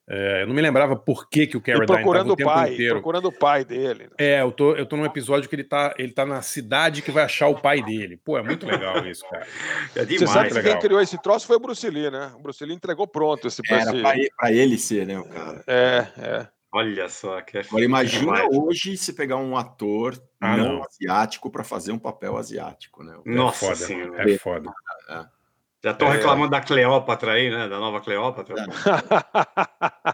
É, eu não me lembrava por que, que o E Carradine tava procurando o o tempo pai, inteiro. procurando o pai dele. É, eu tô, eu tô num episódio que ele tá, ele tá na cidade que vai achar o pai dele. Pô, é muito legal isso, cara. É Você sabe demais. que legal. quem criou esse troço foi o Bruce Lee, né? O Bruce Lee entregou pronto esse Era esse- pra ele, pra ele ser, né, o cara. É, é. Olha só, que é Agora imagina demais. hoje se pegar um ator Ah, não, não. asiático pra fazer um papel asiático, né? Nossa foda, senhora. É foda. Já estão É. reclamando da Cleópatra aí, né? Da nova Cleópatra.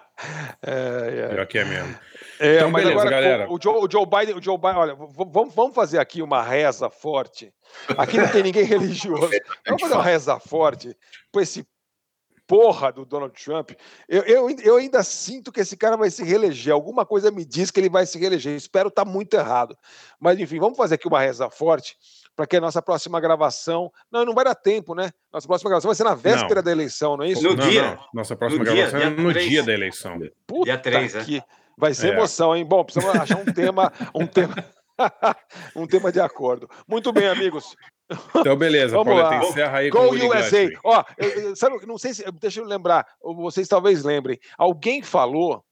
é, é. Pior que é mesmo. É, Então, mas beleza, agora galera. O, o Joe, o Joe Biden, o Joe Biden, olha, vamos, vamos fazer aqui uma reza forte. Aqui não tem ninguém religioso. Vamos fazer uma reza forte para esse porra do Donald Trump. Eu, eu, eu ainda sinto que esse cara vai se reeleger. Alguma coisa me diz que ele vai se reeleger. Espero estar muito errado. Mas enfim, vamos fazer aqui uma reza forte para que a nossa próxima gravação. Não, não vai dar tempo, né? Nossa próxima gravação vai ser na véspera Não. da eleição, não é isso? No não, dia. não. Nossa próxima No dia, gravação é dia no três. dia da eleição. Puta Dia três, né? que... Vai ser É. emoção, hein? Bom, precisamos achar um tema, um tema, um tema de acordo. Muito bem, amigos. Então, beleza, Vamos lá. Pauleta, encerra aí com Go o Woody USA. Ó, eu- sabe, não sei se. Deixa eu lembrar, vocês talvez lembrem. Alguém falou,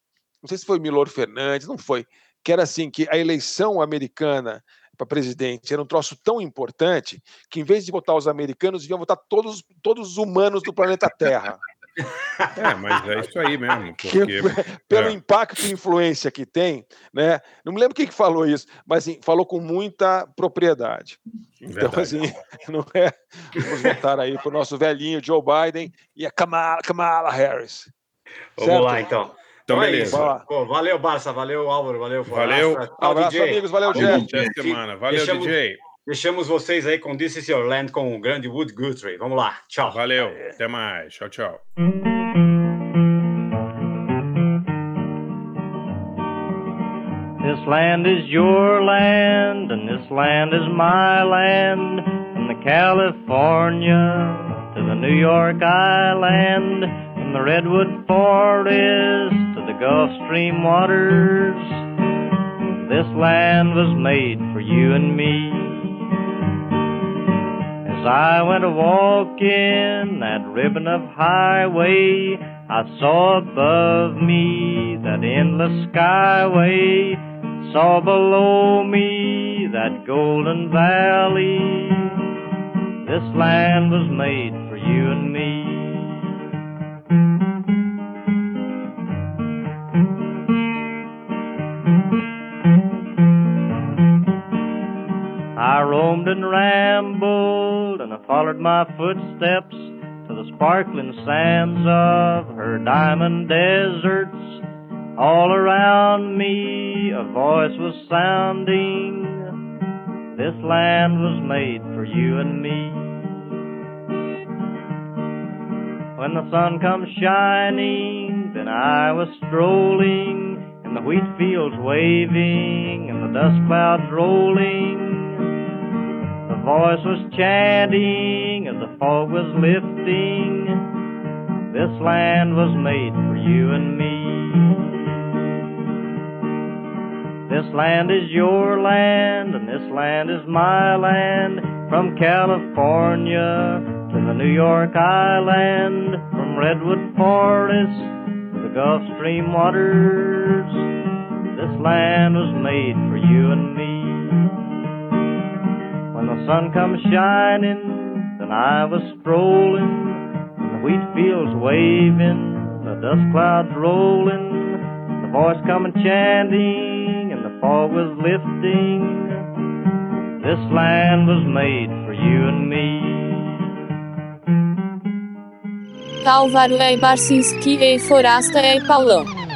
não sei se foi Milor Fernandes, não foi, que era assim: que a eleição americana para presidente era um troço tão importante que, em vez de votar os americanos, iam votar todos, todos os humanos do planeta Terra. É, mas é isso aí mesmo. Que- Porque, pelo é. impacto e influência que tem, né? Não me lembro quem que falou isso, mas assim, falou com muita propriedade. Então, Verdade. assim, não é. Vamos votar aí para o nosso velhinho Joe Biden e a Kamala, Kamala Harris. Vamos Certo? lá, então. Então, é beleza. Pô, valeu, Barça. Valeu, Álvaro. Valeu, Valeu. Forasta. Tchau, Abraço, DJ. amigos. Valeu, Jeff. Até semana. Valeu, Deixamos- DJ. Deixamos vocês aí com This Is Your Land com o grande Wood Guthrie. Vamos lá. Tchau. Valeu. Até mais. Tchau, tchau. This land is your land, and this land is my land. From the California to the New York Island, from the Redwood Forest to the Gulf Stream waters. This land was made for you and me. As I went a walking that ribbon of highway, I saw above me that endless skyway, saw below me that golden valley. This land was made for you and me. Roamed and rambled, and I followed my footsteps to the sparkling sands of her diamond deserts. All around me a voice was sounding. This land was made for you and me. When the sun comes shining, then I was strolling, and the wheat fields waving, and the dust clouds rolling. Voice was chanting as the fog was lifting. This land was made for you and me. This land is your land, and this land is my land. From California to the New York Island, from Redwood Forest to the Gulf Stream waters. This land was made for you and me. The sun comes shining, then I was strolling, and the wheat fields waving, the dust clouds rolling, the voice coming chanting, and the fog was lifting. This land was made for you and me. Álvaro é Barcinski e Forasta é Paulão.